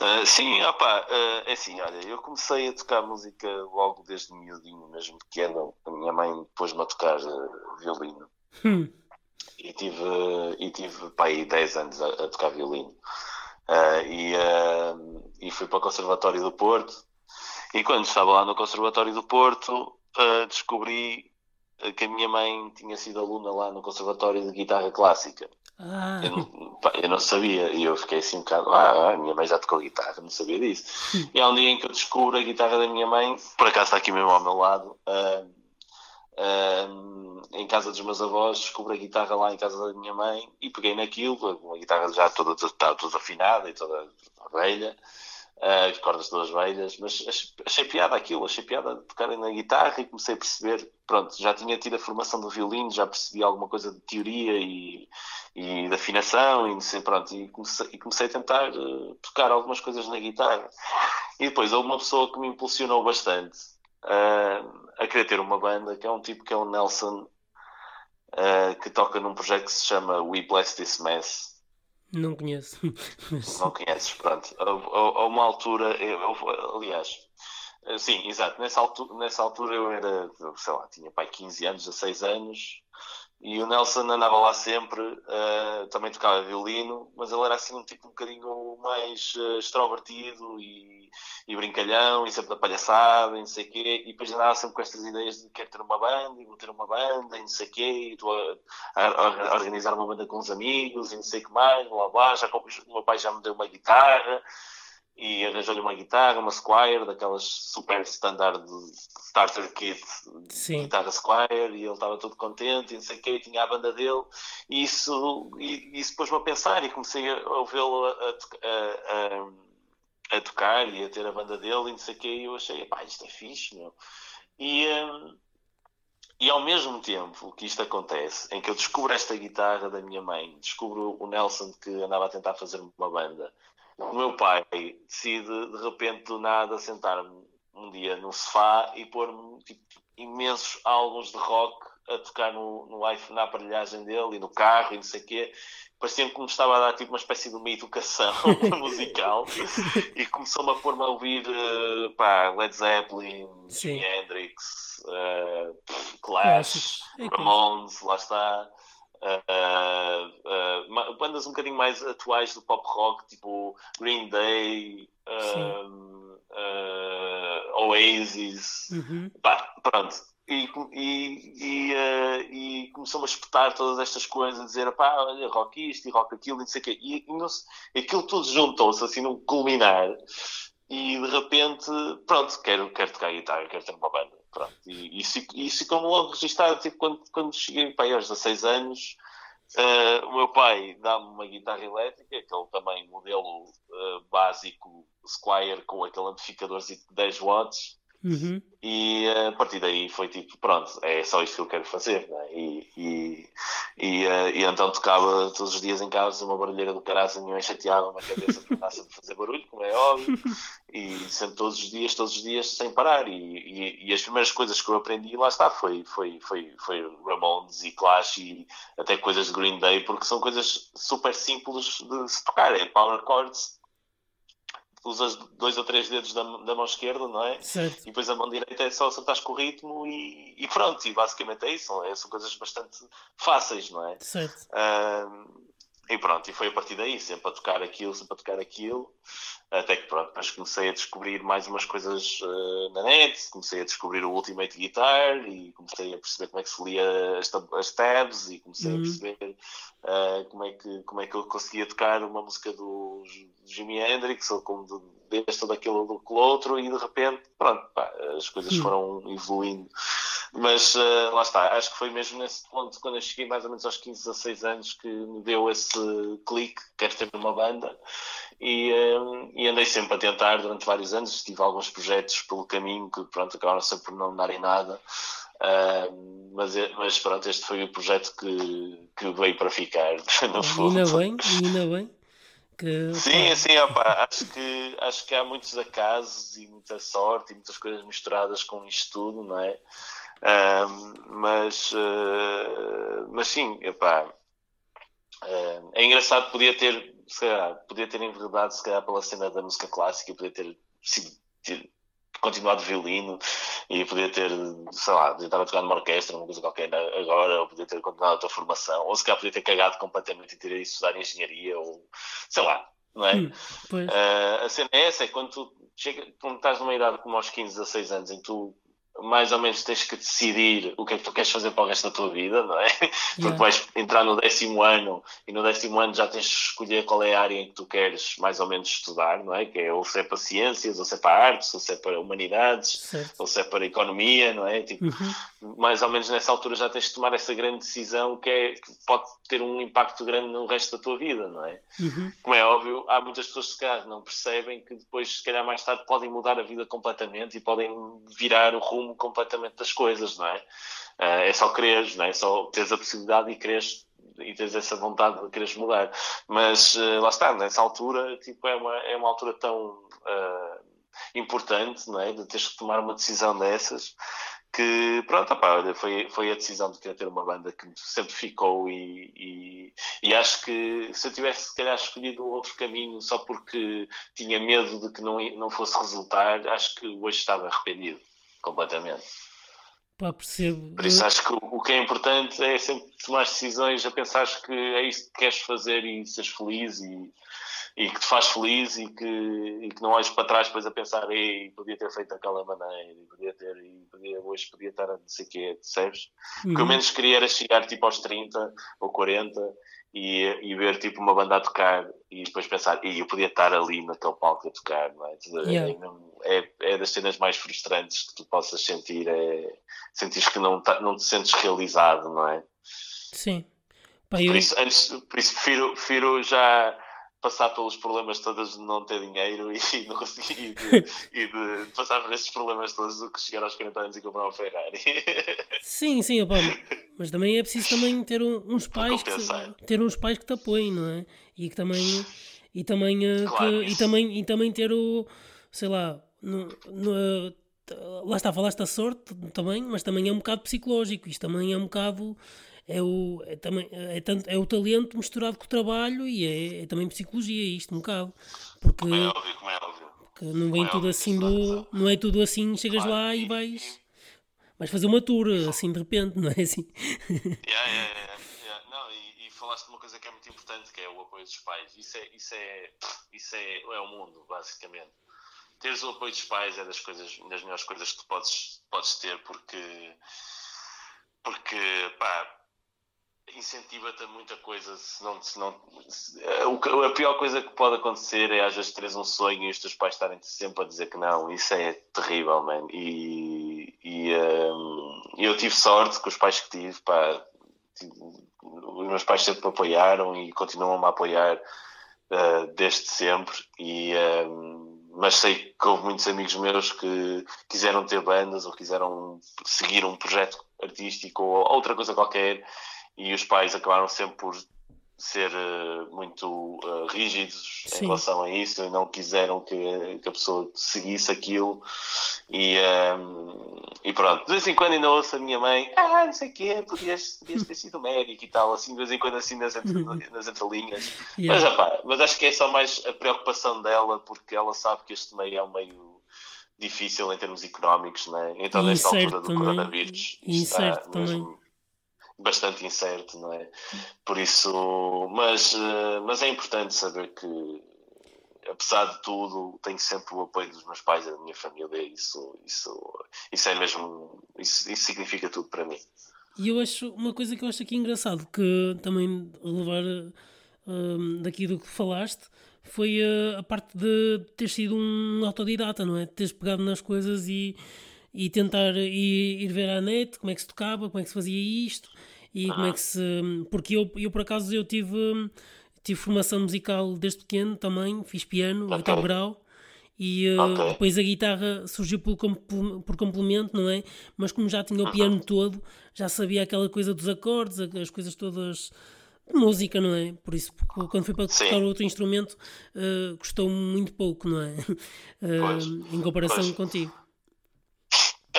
S2: Uh, sim, opa, uh, é assim, olha, eu comecei a tocar música logo desde miudinho, mesmo pequeno. A minha mãe pôs-me a tocar uh, violino. Hum. E tive, e tive pá, aí 10 anos a, a tocar violino. e, e fui para o Conservatório do Porto. E quando estava lá no Conservatório do Porto, descobri que a minha mãe tinha sido aluna lá no Conservatório de Guitarra Clássica. Ah. Eu, pá, eu, não sabia e eu fiquei assim um bocado, ah, a minha mãe já tocou guitarra, não sabia disso. E há um dia em que eu descubro a guitarra da minha mãe, por acaso está aqui mesmo ao meu lado, uh, uh, em casa dos meus avós, descubro a guitarra lá em casa da minha mãe e peguei naquilo, uma guitarra já toda, toda, toda afinada e toda velha uh, cordas todas velhas, mas achei piada aquilo, achei piada tocar na guitarra e comecei a perceber, pronto, já tinha tido a formação do violino, já percebi alguma coisa de teoria e, e de afinação e, sei, pronto, e, comecei, e comecei a tentar uh, tocar algumas coisas na guitarra. E depois houve uma pessoa que me impulsionou bastante uh, a querer ter uma banda, que é um tipo que é o Nelson, uh, que toca num projeto que se chama We Bless This Mess.
S1: Não conheço. [LAUGHS]
S2: Não conheces, pronto. A, uma altura, eu, aliás, sim, exato, nessa altura, nessa altura eu era, sei lá, tinha pai 15 anos, 16 anos, e o Nelson andava lá sempre, uh, também tocava violino, mas ele era assim um tipo um bocadinho mais uh, extrovertido e, e, brincalhão, e sempre da palhaçada, e não sei o quê, e depois andava sempre com estas ideias de quero ter uma banda, e vou ter uma banda, e não sei o quê, e estou a, a, a, organizar uma banda com os amigos, e não sei o que mais, blá blá, já, o meu pai já me deu uma guitarra, e arranjou-lhe uma guitarra, uma Squire, daquelas super standard starter kit Sim. guitarra Squire, e ele estava todo contente, e não sei o quê, tinha a banda dele, e isso, e, isso pôs-me a pensar, e comecei a ouvi-lo a, a, a, a, tocar, e a ter a banda dele, e não sei o quê, e eu achei, pá, isto é fixe, meu. E, um, e ao mesmo tempo que isto acontece, em que eu descubro esta guitarra da minha mãe, descubro o Nelson que andava a tentar fazer uma banda, o meu pai decide de repente do nada sentar-me um dia no sofá e pôr-me tipo, imensos álbuns de rock a tocar no, no iPhone, na aparelhagem dele e no carro e não sei o quê. Parecia-me que me estava a dar tipo uma espécie de uma educação [LAUGHS] musical [LAUGHS] e começou-me a pôr-me a ouvir uh, pá, Led Zeppelin, Jimi Hendrix, uh, Clash, Ramones, lá está. Uh, uh, bandas um bocadinho mais atuais do pop rock, tipo Green Day, Oasis, uhum. Pá, pronto. E, e, e, e começou-me a espetar todas estas coisas, a dizer pá, olha, rock isto e rock aquilo, e não sei o quê. E, e, não, aquilo tudo juntou-se assim num culminar, e de repente, pronto, quero, quero tocar guitarra, quero ter uma banda. Pronto, e isso, isso ficou logo registado, tipo, quando, quando cheguei aí aos 16 anos, uh, o meu pai dá-me uma guitarra elétrica, aquele também modelo uh, básico Squire com aquele amplificador de 10 watts, Uhum. E eh, a partir daí foi tipo, pronto, é só isto que eu quero fazer. Né? E, e, e, uh, e, então tocava todos os dias em casa uma barulheira do caralho, ninguém chateava a cabeça para fazer barulho, como é óbvio, e sempre todos os dias, todos os dias sem parar. E, e, as primeiras coisas que eu aprendi lá está foi, foi, foi, foi Ramones e Clash e até coisas de Green Day, porque são coisas super simples de se tocar, é power chords usas dois ou três dedos da, da mão esquerda, não é? Certo. E depois a mão direita é só acertar com o ritmo e, e, pronto, e basicamente é isso, é? são coisas bastante fáceis, não é? Certo. Uh, e pronto, e foi a partir daí, sempre a tocar aquilo, sempre a tocar aquilo, até que pronto, depois comecei a descobrir mais umas coisas uh, na net, comecei a descobrir o Ultimate Guitar e comecei a perceber como é que se lia as, as tabs e comecei uhum. a perceber uh, como, é que, como é que eu conseguia tocar uma música do Jimi Hendrix ou como de, deste ou daquele ou daquele outro e de repente, pronto, pá, as coisas uhum. foram evoluindo. Mas uh, lá está, acho que foi mesmo nesse ponto, quando eu cheguei mais ou menos aos 15, 16 anos, que me deu esse clique, quero ter uma banda. E, uh, e, andei sempre a tentar durante vários anos. Tive alguns projetos pelo caminho que pronto, acabaram sempre por não darem nada. Uh, mas, mas pronto, este foi o projeto que, que veio para ficar, [LAUGHS] no
S1: fundo. Ainda bem, ainda bem.
S2: Que, sim, sim, opa, acho, que, acho que há muitos acasos e muita sorte e muitas coisas misturadas com isto tudo, não é? Mas, uh, mas sim, epá, uh, é engraçado, podia ter se calhar, podia ter enverdado se calhar pela cena da música clássica, podia ter sido ter continuado violino e podia ter, sei lá, podia estar a tocar numa orquestra, uma coisa qualquer agora, ou podia ter continuado a tua formação, ou se calhar podia ter cagado completamente e ter ido estudar engenharia, ou sei lá, não é? Hum, uh, a cena é essa, é quando tu, chega, quando estás numa idade como aos 15, 16 anos, em que tu mais ou menos tens que decidir o que é que tu queres fazer para o resto da tua vida, não é? [LAUGHS] Yeah. Porque vais entrar no décimo ano e no décimo ano já tens de escolher qual é a área em que tu queres mais ou menos estudar, não é? Que é ou se é para ciências, ou se é para artes, ou se é para humanidades, certo. ou se é para economia, não é? Tipo, uhum. Mais ou menos nessa altura já tens de tomar essa grande decisão que, é, que pode ter um impacto grande no resto da tua vida, não é? Uhum. Como é óbvio, há muitas pessoas que se calhar não percebem que depois, se calhar mais tarde, podem mudar a vida completamente e podem virar o rumo completamente das coisas, não é? Uh, é só quereres, não é? é só teres a possibilidade e quereres e tens essa vontade de quereres mudar. Mas uh, lá está, nessa altura, tipo, é uma, é uma altura tão uh, importante, não é? De teres que tomar uma decisão dessas que pronto, opa, foi, foi a decisão de querer ter uma banda que sempre ficou e, e, e, acho que se eu tivesse se calhar escolhido outro caminho só porque tinha medo de que não, não fosse resultar, acho que hoje estava arrependido completamente.
S1: Pá, percebo.
S2: Por isso acho que o que é importante é sempre tomar decisões a pensar que é isso que queres fazer e seres feliz e, e que te faz feliz e que, e que não olhes para trás depois a pensar ei, podia ter feito daquela maneira e podia ter e podia, hoje podia estar a não sei o quê, percebes? Uhum. O que eu menos queria era chegar tipo aos 30 ou 40 e, e ver tipo uma banda a tocar e depois pensar, e eu podia estar ali naquele palco a tocar, não é? Yeah. É, é, é, das cenas mais frustrantes que tu possas sentir, é sentir que não, tá, não te sentes realizado, não é?
S1: Sim.
S2: Eu... por, isso, antes, por isso prefiro, prefiro já passar pelos problemas todos de não ter dinheiro e, [LAUGHS] não conseguir, e, de, [LAUGHS] e de, passar por esses problemas todos do que chegar aos 40 anos e comprar um Ferrari. [LAUGHS]
S1: Sim, sim, opa, mas também é preciso também ter uns pais que, ter uns pais que te apoiem, não é? E que também e também, eh, claro, que, e também e também ter o sei lá no, no, lá está, falaste a sorte também, mas também é um bocado psicológico, isto também é um bocado é o, é, também, é, tanto, é o talento misturado com o trabalho e é, é também psicologia, isto um bocado. Porque,
S2: como é óbvio, como é óbvio.
S1: Porque não vem é tudo assim do. Não é tudo assim, chegas claro, lá e, e vais. Vais fazer uma tour assim de repente, não é assim? [LAUGHS]
S2: Yeah, yeah, yeah, Não, e, e, falaste de uma coisa que é muito importante, que é o apoio dos pais. Isso é, isso é, isso é, é o mundo, basicamente. Teres o apoio dos pais é das coisas, das melhores coisas que tu podes, podes ter, porque, porque pá, incentiva-te muita coisa. Se não, se não, a, a pior coisa que pode acontecer é às vezes teres um sonho e os teus pais estarem sempre a dizer que não. Isso é terrível, man. E, e um, eu tive sorte com os pais que tive. Pá, os meus pais sempre me apoiaram e continuam a apoiar uh, desde sempre. E, um, mas sei que houve muitos amigos meus que quiseram ter bandas ou quiseram seguir um projeto artístico ou outra coisa qualquer e os pais acabaram sempre por ser uh, muito uh, rígidos Sim. em relação a isso e não quiseram que, que a pessoa seguisse aquilo e, um, ehm, e pronto, de vez em quando ainda ouço a minha mãe ah, não sei o quê, podias, podias ter sido médico e tal, assim de vez em quando assim nas, entre, nas entrelinhas yeah. mas, opa, mas acho que é só mais a preocupação dela porque ela sabe que este meio é um meio difícil em termos económicos, né? então nesta altura do também. coronavírus
S1: está mesmo,
S2: bastante incerto, não é? Por isso, mas, eh, mas é importante saber que, apesar de tudo, tenho sempre o apoio dos meus pais e da minha família. Isso, isso, isso é mesmo, isso, isso significa tudo para mim.
S1: E eu acho uma coisa que eu acho aqui engraçado, que também levar um, daqui do que falaste, foi a, a, parte de ter sido um autodidata, não é? Teres pegado nas coisas e, e tentar ir, ir ver à net como é que se tocava, como é que se fazia isto e como é que se. Porque eu, eu por acaso eu tive, tive formação musical desde pequeno também, fiz piano, okay. oitavo grau. E uh, okay. depois a guitarra surgiu por, por complemento, não é? Mas como já tinha o piano todo, já sabia aquela coisa dos acordes, as coisas todas de música, não é? Por isso, quando fui para tocar outro instrumento, uh, custou muito pouco, não é? [LAUGHS] Uh, em comparação pois. contigo.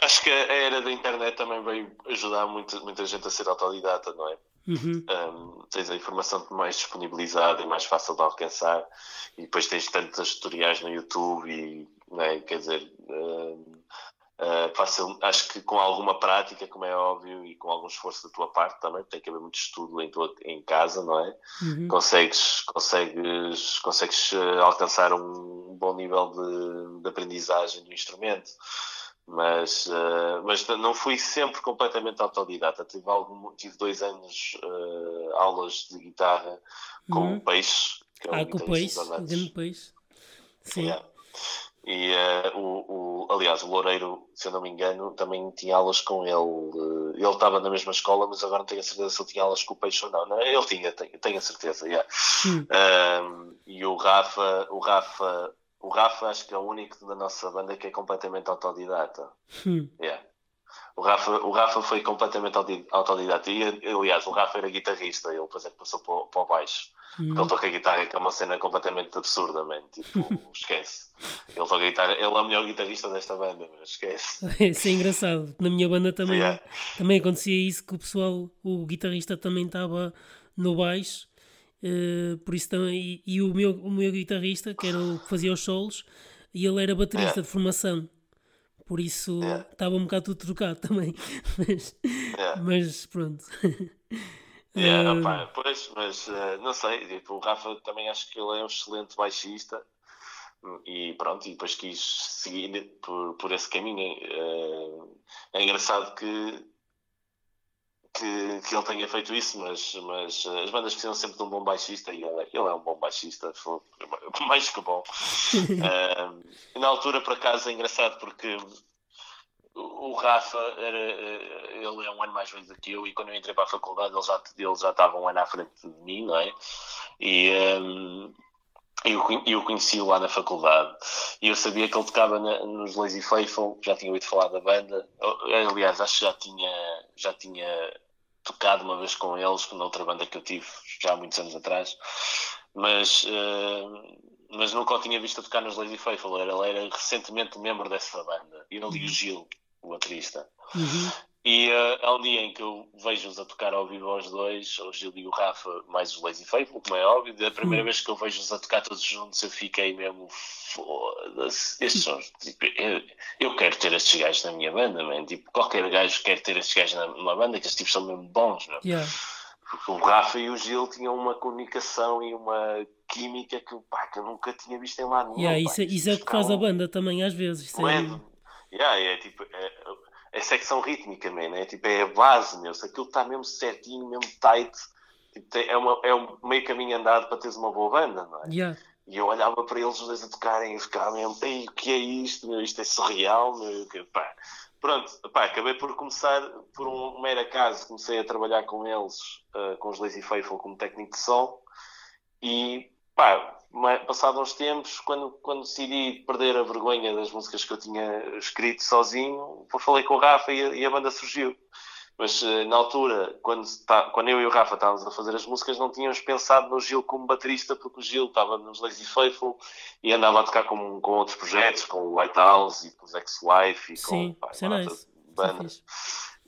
S2: Acho que a era da internet também veio ajudar muita, muita gente a ser autodidata, não é?
S1: Uhum.
S2: Um, tens a informação mais disponibilizada e mais fácil de alcançar, e depois tens tantos tutoriais no YouTube e, né, quer dizer, um, uh, fácil, acho que com alguma prática, como é óbvio, e com algum esforço da tua parte também, tem que haver muito estudo em, tua, em casa, não é?
S1: Uhum.
S2: Consegues, consegues, consegues uh, alcançar um bom nível de, de aprendizagem do instrumento mas, uh, mas não fui sempre completamente autodidata. Tive, algum, tive dois anos uh, aulas de guitarra com
S1: Uhum.
S2: o Peixe. Que é um
S1: Ah, com o peixe, peixe. Sim.
S2: Yeah. E uh, o, o, aliás, o Loureiro, se eu não me engano, também tinha aulas com ele. Ele estava na mesma escola, mas agora não tenho a certeza se ele tinha aulas com o Peixe ou não. não ele tinha, tenho, tenho a certeza. Yeah.
S1: Hum.
S2: Um, e o Rafa, o Rafa, o Rafa acho que é o único da nossa banda que é completamente autodidata.
S1: Hum.
S2: Yeah. O Rafa, o Rafa foi completamente autodidata. E, aliás, o Rafa era guitarrista, ele depois é que passou para, o- para o baixo. Porque
S1: Hum.
S2: ele toca guitarra, que é uma cena completamente absurda, man. Tipo, [LAUGHS] esquece. Ele toca guitarra, ele é o melhor guitarrista desta banda, mas esquece. [LAUGHS]
S1: Isso é engraçado. Na minha banda também,
S2: Yeah.
S1: também acontecia isso, que o pessoal, o guitarrista também estava no baixo, eh, por isso também, e, e o, meu, o meu guitarrista, que era o que fazia os solos, e ele era baterista de formação, por isso estava um bocado tudo trocado também. [LAUGHS] Mas, mas pronto. [LAUGHS]
S2: Yeah,
S1: Eh,
S2: opá, pois, mas eh, não sei, tipo, o Rafa também acho que ele é um excelente baixista e pronto, e depois quis seguir por, por esse caminho. É engraçado que, que, que ele tenha feito isso, mas, mas eh, as bandas precisam sempre de um bom baixista e ele, é- ele é um bom baixista, [LAUGHS] mais que bom. [LAUGHS] E na altura, por acaso, é engraçado porque o Rafa era, eh, ele é um ano mais velho do que eu e quando eu entrei para a faculdade ele já, ele já estava um ano à frente de mim, não é? E ehm, eu, eu conheci-o lá na faculdade e eu sabia que ele tocava na- nos Lazy Faithful, já tinha ouvido falar da banda, aliás, acho que já tinha, já tinha tocado uma vez com eles, na outra banda que eu tive já há muitos anos atrás, mas, eh, mas nunca o tinha visto a tocar nos Lazy Faithful, ele era, recentemente membro dessa banda, ele e o Gil, o baterista.
S1: uhum.
S2: E há um dia em que eu vejo-os a tocar ao vivo aos dois, o Gil e o Rafa, mais os Lazy Faithful, como é óbvio. Da primeira
S1: Hum.
S2: vez que eu vejo-os a tocar todos juntos, eu fiquei mesmo foda-se. Estes são, tipo, eu, eu quero ter estes gajos na minha banda, man. Tipo, qualquer gajo quer ter estes gajos na- numa banda, que estes tipos são mesmo bons, meu.
S1: Yeah.
S2: Porque o Rafa e o Gil tinham uma comunicação e uma química que, pá, que eu nunca tinha visto em lado nenhum.
S1: Yeah,
S2: pá.
S1: isso, é- isso é o que faz a banda também, às vezes. Isso
S2: é,
S1: é,
S2: yeah, é tipo, é, é secção rítmica, man, é tipo, é a base, meu. Se aquilo está mesmo certinho, mesmo tight, tipo, é, uma, é um meio caminho andado para teres uma boa banda, não é?
S1: yeah.
S2: E eu olhava para eles os dois a tocarem e ficava mesmo, ei, o que é isto, meu? Isto é surreal, meu. Que- Pá. Pronto, pá, acabei por começar, por um mero acaso, comecei a trabalhar com eles, ah, com os Lazy Faithful, como técnico de som, e pá, passado uns tempos, quando, quando decidi perder a vergonha das músicas que eu tinha escrito sozinho, falei com o Rafa e a, e a banda surgiu. Mas eh, na altura, quando, quando eu e o Rafa estávamos a fazer as músicas, não tínhamos pensado no Gil como baterista, porque o Gil estava nos Lazy Faithful e andava a tocar com, com outros projetos, com o Lighthouse e com os Ex-Wife e
S1: Sim,
S2: com pá,
S1: é
S2: uma data
S1: nice. é
S2: bandas.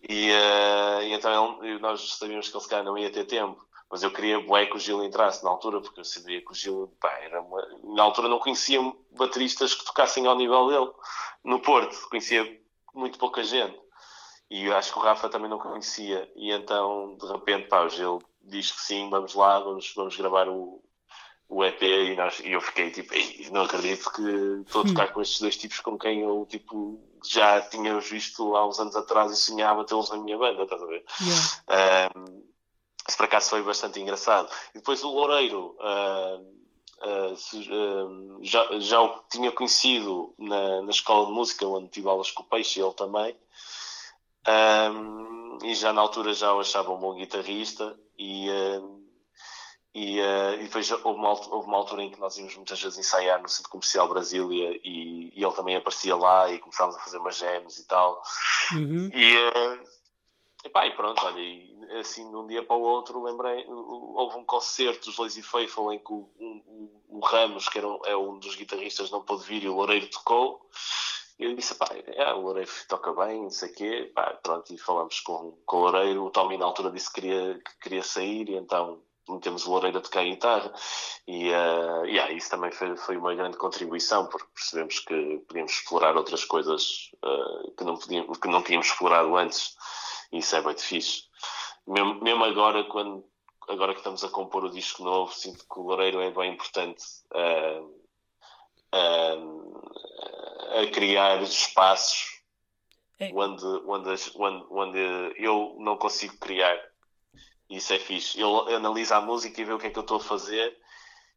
S2: E, eh, e então ele- nós sabíamos que ele se calhar não ia ter tempo, mas eu queria bué que o Gil entrasse na altura, porque eu sabia que o Gil, pá, era uma- na altura não conhecia bateristas que tocassem ao nível dele no Porto, conhecia muito pouca gente. E acho que o Rafa também não conhecia. E então, de repente, pá, o Gil diz que sim, vamos lá, vamos, vamos gravar o, o EP. E, nós, e eu fiquei tipo, "Ei, não acredito que estou a tocar com estes dois tipos com quem eu tipo, já tinha visto há uns anos atrás e sonhava tê-los na minha banda, estás a ver?
S1: Yeah.
S2: Um, isso por acaso foi bastante engraçado. E depois o Loureiro uh, se- um, já, já o tinha conhecido na, na escola de música, onde tive aulas com o Peixe, ele também. Um, e já na altura já o achava um bom guitarrista e, um, e, uh, e depois houve uma, houve uma altura em que nós íamos muitas vezes ensaiar no Centro Comercial Brasília e, e ele também aparecia lá e começámos a fazer umas jams e tal.
S1: Uhum.
S2: E, eh, epá, e pronto, olha, e assim de um dia para o outro lembrei, houve um concerto dos Lazy Faithful em que o, o- Ramos, que era é um dos guitarristas, não pôde vir e o Loureiro tocou. eu disse, pá, é, o Loureiro toca bem, não sei o quê, pá, pronto, e falamos com, com o Loureiro, o Tommy na altura disse que queria, que queria sair, e então metemos o Loureiro a tocar guitarra, e uh, yeah, isso também foi, foi uma grande contribuição, porque percebemos que podíamos explorar outras coisas uh, que, não podíamos, que não tínhamos explorado antes, e isso é muito fixe. Mesmo, mesmo agora, quando, agora que estamos a compor o disco novo, sinto que o Loureiro é bem importante uh, a criar espaços é. onde, onde, onde, onde eu não consigo criar. Isso é fixe. Ele analisa a música e vê o que é que eu estou a fazer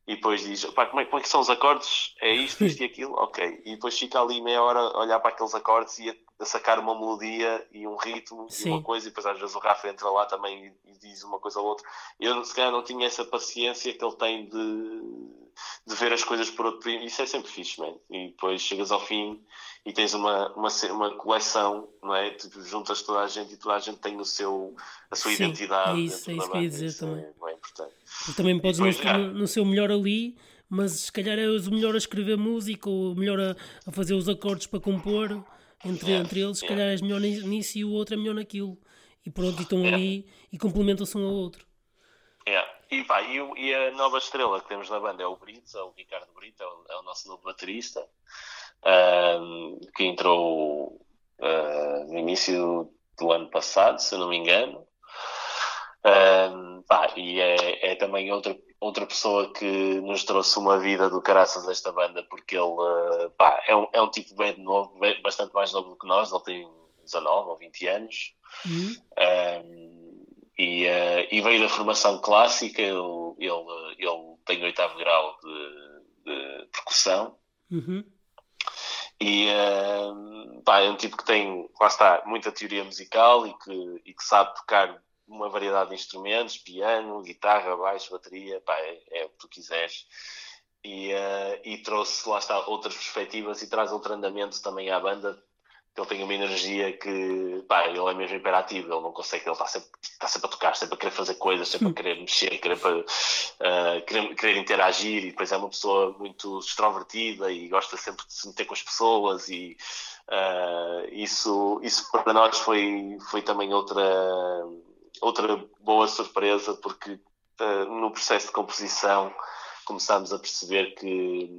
S2: e depois diz, pá, como é, como é que são os acordes? É isto, isto e [LAUGHS] aquilo? Ok. E depois fica ali meia hora a olhar para aqueles acordes e a, a sacar uma melodia e um ritmo Sim. e uma coisa, e depois às vezes o Rafa entra lá também e, e diz uma coisa ou outra. Eu se calhar não tinha essa paciência que ele tem de de ver as coisas por outro. Isso é sempre fixe, man. E depois chegas ao fim e tens uma, uma, uma coleção, não é? Tipo, juntas toda a gente e toda a gente tem o seu, a sua
S1: Sim,
S2: identidade.
S1: É isso, é isso que eu ia dizer
S2: isso
S1: também.
S2: É importante.
S1: Tu também podes depois, não estar no, no seu melhor ali, mas se calhar és o melhor a escrever música ou o melhor a, a fazer os acordes para compor. Entre, entre eles, se calhar és melhor nisso e o outro é melhor naquilo. E pronto, e estão ali e complementam-se um ao outro.
S2: E, pá, e, e, a nova estrela que temos na banda é o Brito, é o Ricardo Brito, é o, é o nosso novo baterista, um, que entrou uh, no início do ano passado, se não me engano. Um, pá, e é, é, também outra, outra pessoa que nos trouxe uma vida do caraças desta banda, porque ele uh, pá, é, um, é um tipo bem novo, bastante mais novo do que nós, ele tem 19 ou 20 anos. Uhum. Um, e, uh, e veio da formação clássica, ele, ele, ele tem oitavo grau de, de percussão. Uhum. E uh, pá, é um tipo que tem, lá está, muita teoria musical e que, e que sabe tocar uma variedade de instrumentos, piano, guitarra, baixo, bateria, pá, é, é o que tu quiseres. E, uh, e trouxe, lá está, outras perspectivas e traz outro andamento também à banda, ele tem uma energia que, pá, ele é mesmo imperativo, ele não consegue, ele está sempre, está sempre a tocar, sempre a querer fazer coisas, sempre a querer mexer, querer, uh, querer, querer interagir e depois é uma pessoa muito extrovertida e gosta sempre de se meter com as pessoas e uh, isso, isso para nós foi, foi também outra, outra boa surpresa porque uh, no processo de composição começámos a perceber que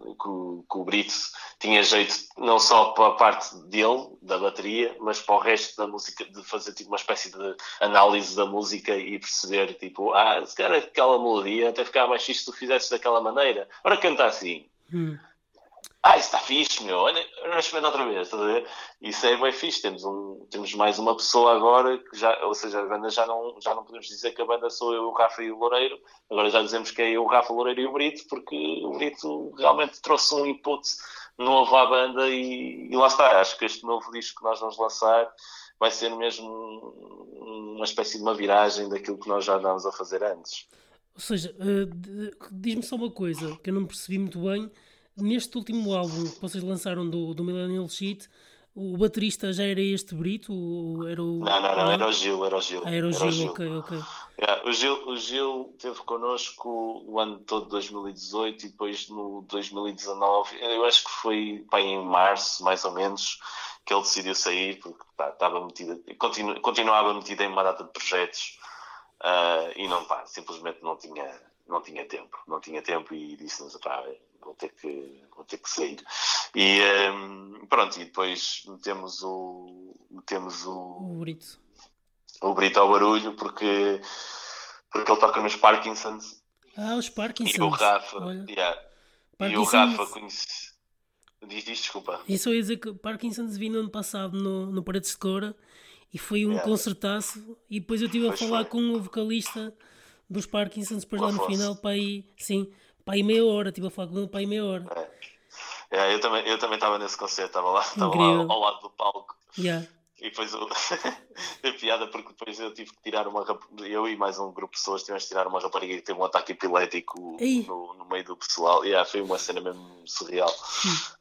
S2: que o, que o Brito tinha jeito não só para a parte dele, da bateria, mas para o resto da música, de fazer tipo uma espécie de análise da música e perceber, tipo, ah, se calhar aquela melodia até ficava mais fixe se tu fizesses daquela maneira. Ora, canta assim. Hum ah, isso está fixe, meu, olha, vamos experimentar outra vez, estás a ver? Isso é bem fixe, temos, um, temos mais uma pessoa agora, que já, ou seja, a banda já não, já não podemos dizer que a banda sou eu, o Rafa e o Loureiro, agora já dizemos que é eu, o Rafa, o Loureiro e o Brito, porque o Brito realmente trouxe um input novo à banda e, e lá está, acho que este novo disco que nós vamos lançar vai ser mesmo uma espécie de uma viragem daquilo que nós já andámos a fazer antes.
S1: Ou seja, uh, diz-me só uma coisa que eu não percebi muito bem neste último álbum que vocês lançaram do, do Millennial Sheet, o baterista já era este Brito? Era o...
S2: Não, não, não, era o Gil, era o Gil.
S1: Ah, era o Gil, o Gil. ok, ok.
S2: Yeah, o, Gil, o Gil esteve connosco o ano todo de 2018 e depois no 2019, eu acho que foi pá, em março, mais ou menos, que ele decidiu sair, porque pá, estava metido, continu, continuava metido em uma data de projetos uh, e não, pá, simplesmente não tinha, não tinha tempo, não tinha tempo e disse-nos, pá, vou ter que, vou ter que sair. E um, pronto, e depois metemos o. Metemos o.
S1: O Brito.
S2: O Brito ao barulho, porque, porque ele toca nos Parkinsons.
S1: Ah, os Parkinsons.
S2: E o Rafa. Yeah, e o Rafa conhece. Diz, diz, desculpa.
S1: Isso eu ia dizer que Parkinsons vi no ano passado no, no Paredes de Cora e foi um yeah. concertaço. E depois eu estive a falar foi. com o vocalista dos Parkinsons, depois lá no final, para aí, sim, para aí meia hora, estive a falar com ele para aí meia hora.
S2: É. é eu também eu também estava nesse concerto, estava lá, estava lá ao lado do palco.
S1: Yeah.
S2: E depois eu... [LAUGHS] é piada porque depois eu tive que tirar uma eu e mais um grupo de pessoas tivemos que tirar uma rapariga que teve um ataque epilético no, no, meio do pessoal. Yeah, foi uma cena mesmo surreal.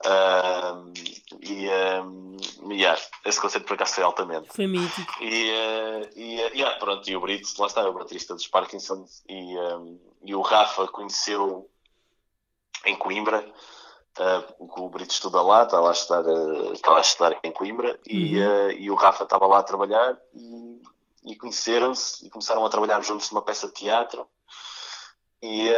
S2: um, e um, yeah, esse concerto por acaso foi altamente.
S1: Foi mítico.
S2: E, uh, e uh, yeah, pronto, e o Brito, lá está, é o baterista dos Parkinson e, um, e o Rafa conheceu em Coimbra. Uh, o Brito estuda lá, está lá a estudar, uh, está lá a estudar em Coimbra e, uh, e o Rafa estava lá a trabalhar e, e conheceram-se e começaram a trabalhar juntos numa peça de teatro. E,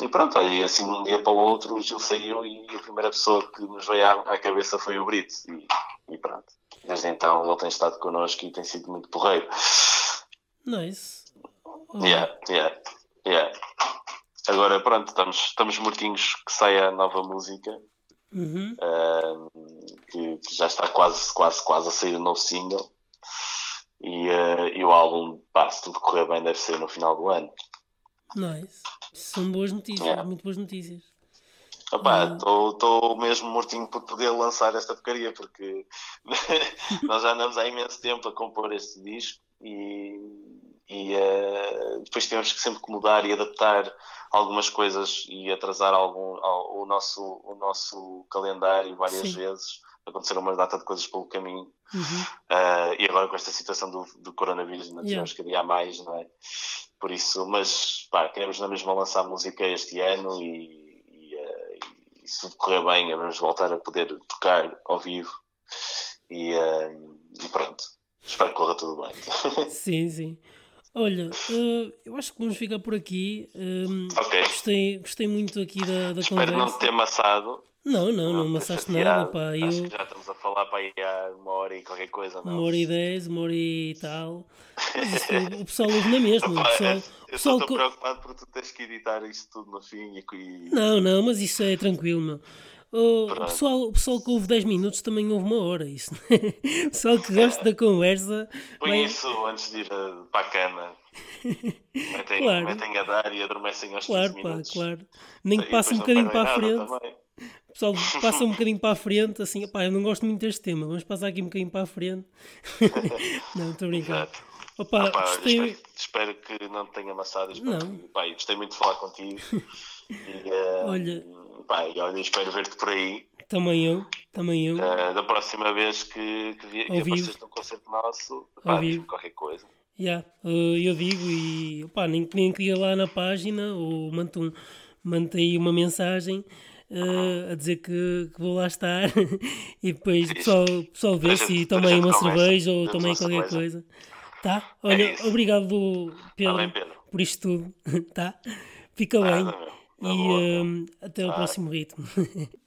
S2: e pronto, aí assim de um dia para o outro o Gil saiu e a primeira pessoa que nos veio à, à cabeça foi o Brito. E, e, pronto, desde então ele tem estado connosco e tem sido muito porreiro.
S1: Nice.
S2: Yeah, yeah, yeah Agora, pronto, estamos, estamos mortinhos que saia a nova música.
S1: Uhum.
S2: Uh, que, que, já está quase, quase, quase a sair o novo single. E, uh, e o álbum, pá, se tudo correr bem, deve ser no final do ano.
S1: Nice. São boas notícias, yeah. muito boas notícias.
S2: Estou uhum. mesmo mortinho por poder lançar esta porcaria, porque [LAUGHS] nós já andamos há imenso tempo a compor este disco e, e uh, depois temos que sempre que mudar e adaptar algumas coisas e atrasar algum, o, nosso, o nosso calendário várias Sim. vezes. Aconteceram uma data de coisas pelo caminho.
S1: Uhum.
S2: Uh, e agora com esta situação do, do coronavírus, não tivemos yeah. que adiar mais, não é? Por isso, mas pá, queremos na mesma lançar música este ano e, e, uh, e se correr bem, vamos voltar a poder tocar ao vivo. E, e pronto, espero que corra tudo bem. [LAUGHS]
S1: sim, sim. Olha, uh, eu acho que vamos ficar por aqui. Um,
S2: ok.
S1: Gostei, gostei muito aqui da, da
S2: Espero
S1: conversa.
S2: não ter amassado.
S1: Não, não, não, não amassaste nada. Pá.
S2: Acho eu... que já estamos a falar para aí há uma hora e qualquer coisa, não?
S1: Uma hora e dez, uma hora e tal. Isso, o pessoal ouve na mesma. O [LAUGHS] pessoal,
S2: eu estou co... preocupado por tu teres que editar isto tudo no fim e...
S1: Não, não, mas isso é tranquilo, meu. O, o, pessoal, o pessoal que ouve 10 minutos também ouve uma hora. Isso, o pessoal que gosta da conversa.
S2: Põe vai... isso antes de ir para a cama. [LAUGHS] Metem, claro. metem a dar e adormecem aos
S1: claro,
S2: 15 minutos.
S1: Claro. Nem que passe um bocadinho para a frente. Também. O pessoal passa um [LAUGHS] bocadinho para a frente, assim, pá, eu não gosto muito deste tema, vamos passar aqui um bocadinho para a frente. [LAUGHS] não, estou brincando.
S2: Opa, Opa, gostei... espero, espero, que não te tenha amassado. Espero não. Que, pá, gostei muito de falar contigo. E, uh,
S1: olha,
S2: pá, olha, espero ver-te por aí.
S1: Também eu, também eu.
S2: Uh, da próxima vez que, que, vi, que apareces num concerto nosso, pá, qualquer coisa.
S1: Yeah, uh, eu digo e pá, nem, nem queria lá na página ou mando, um, mando aí uma mensagem uh, a dizer que, que, vou lá estar [LAUGHS] e depois o pessoal, pessoal vê se tomei uma cerveja ou tomei qualquer coisa. Tá? Olha, é obrigado Pedro, tá bem, Pedro, por isto tudo. [LAUGHS] tá? Fica bem. E uh, até o próximo ritmo. [LAUGHS]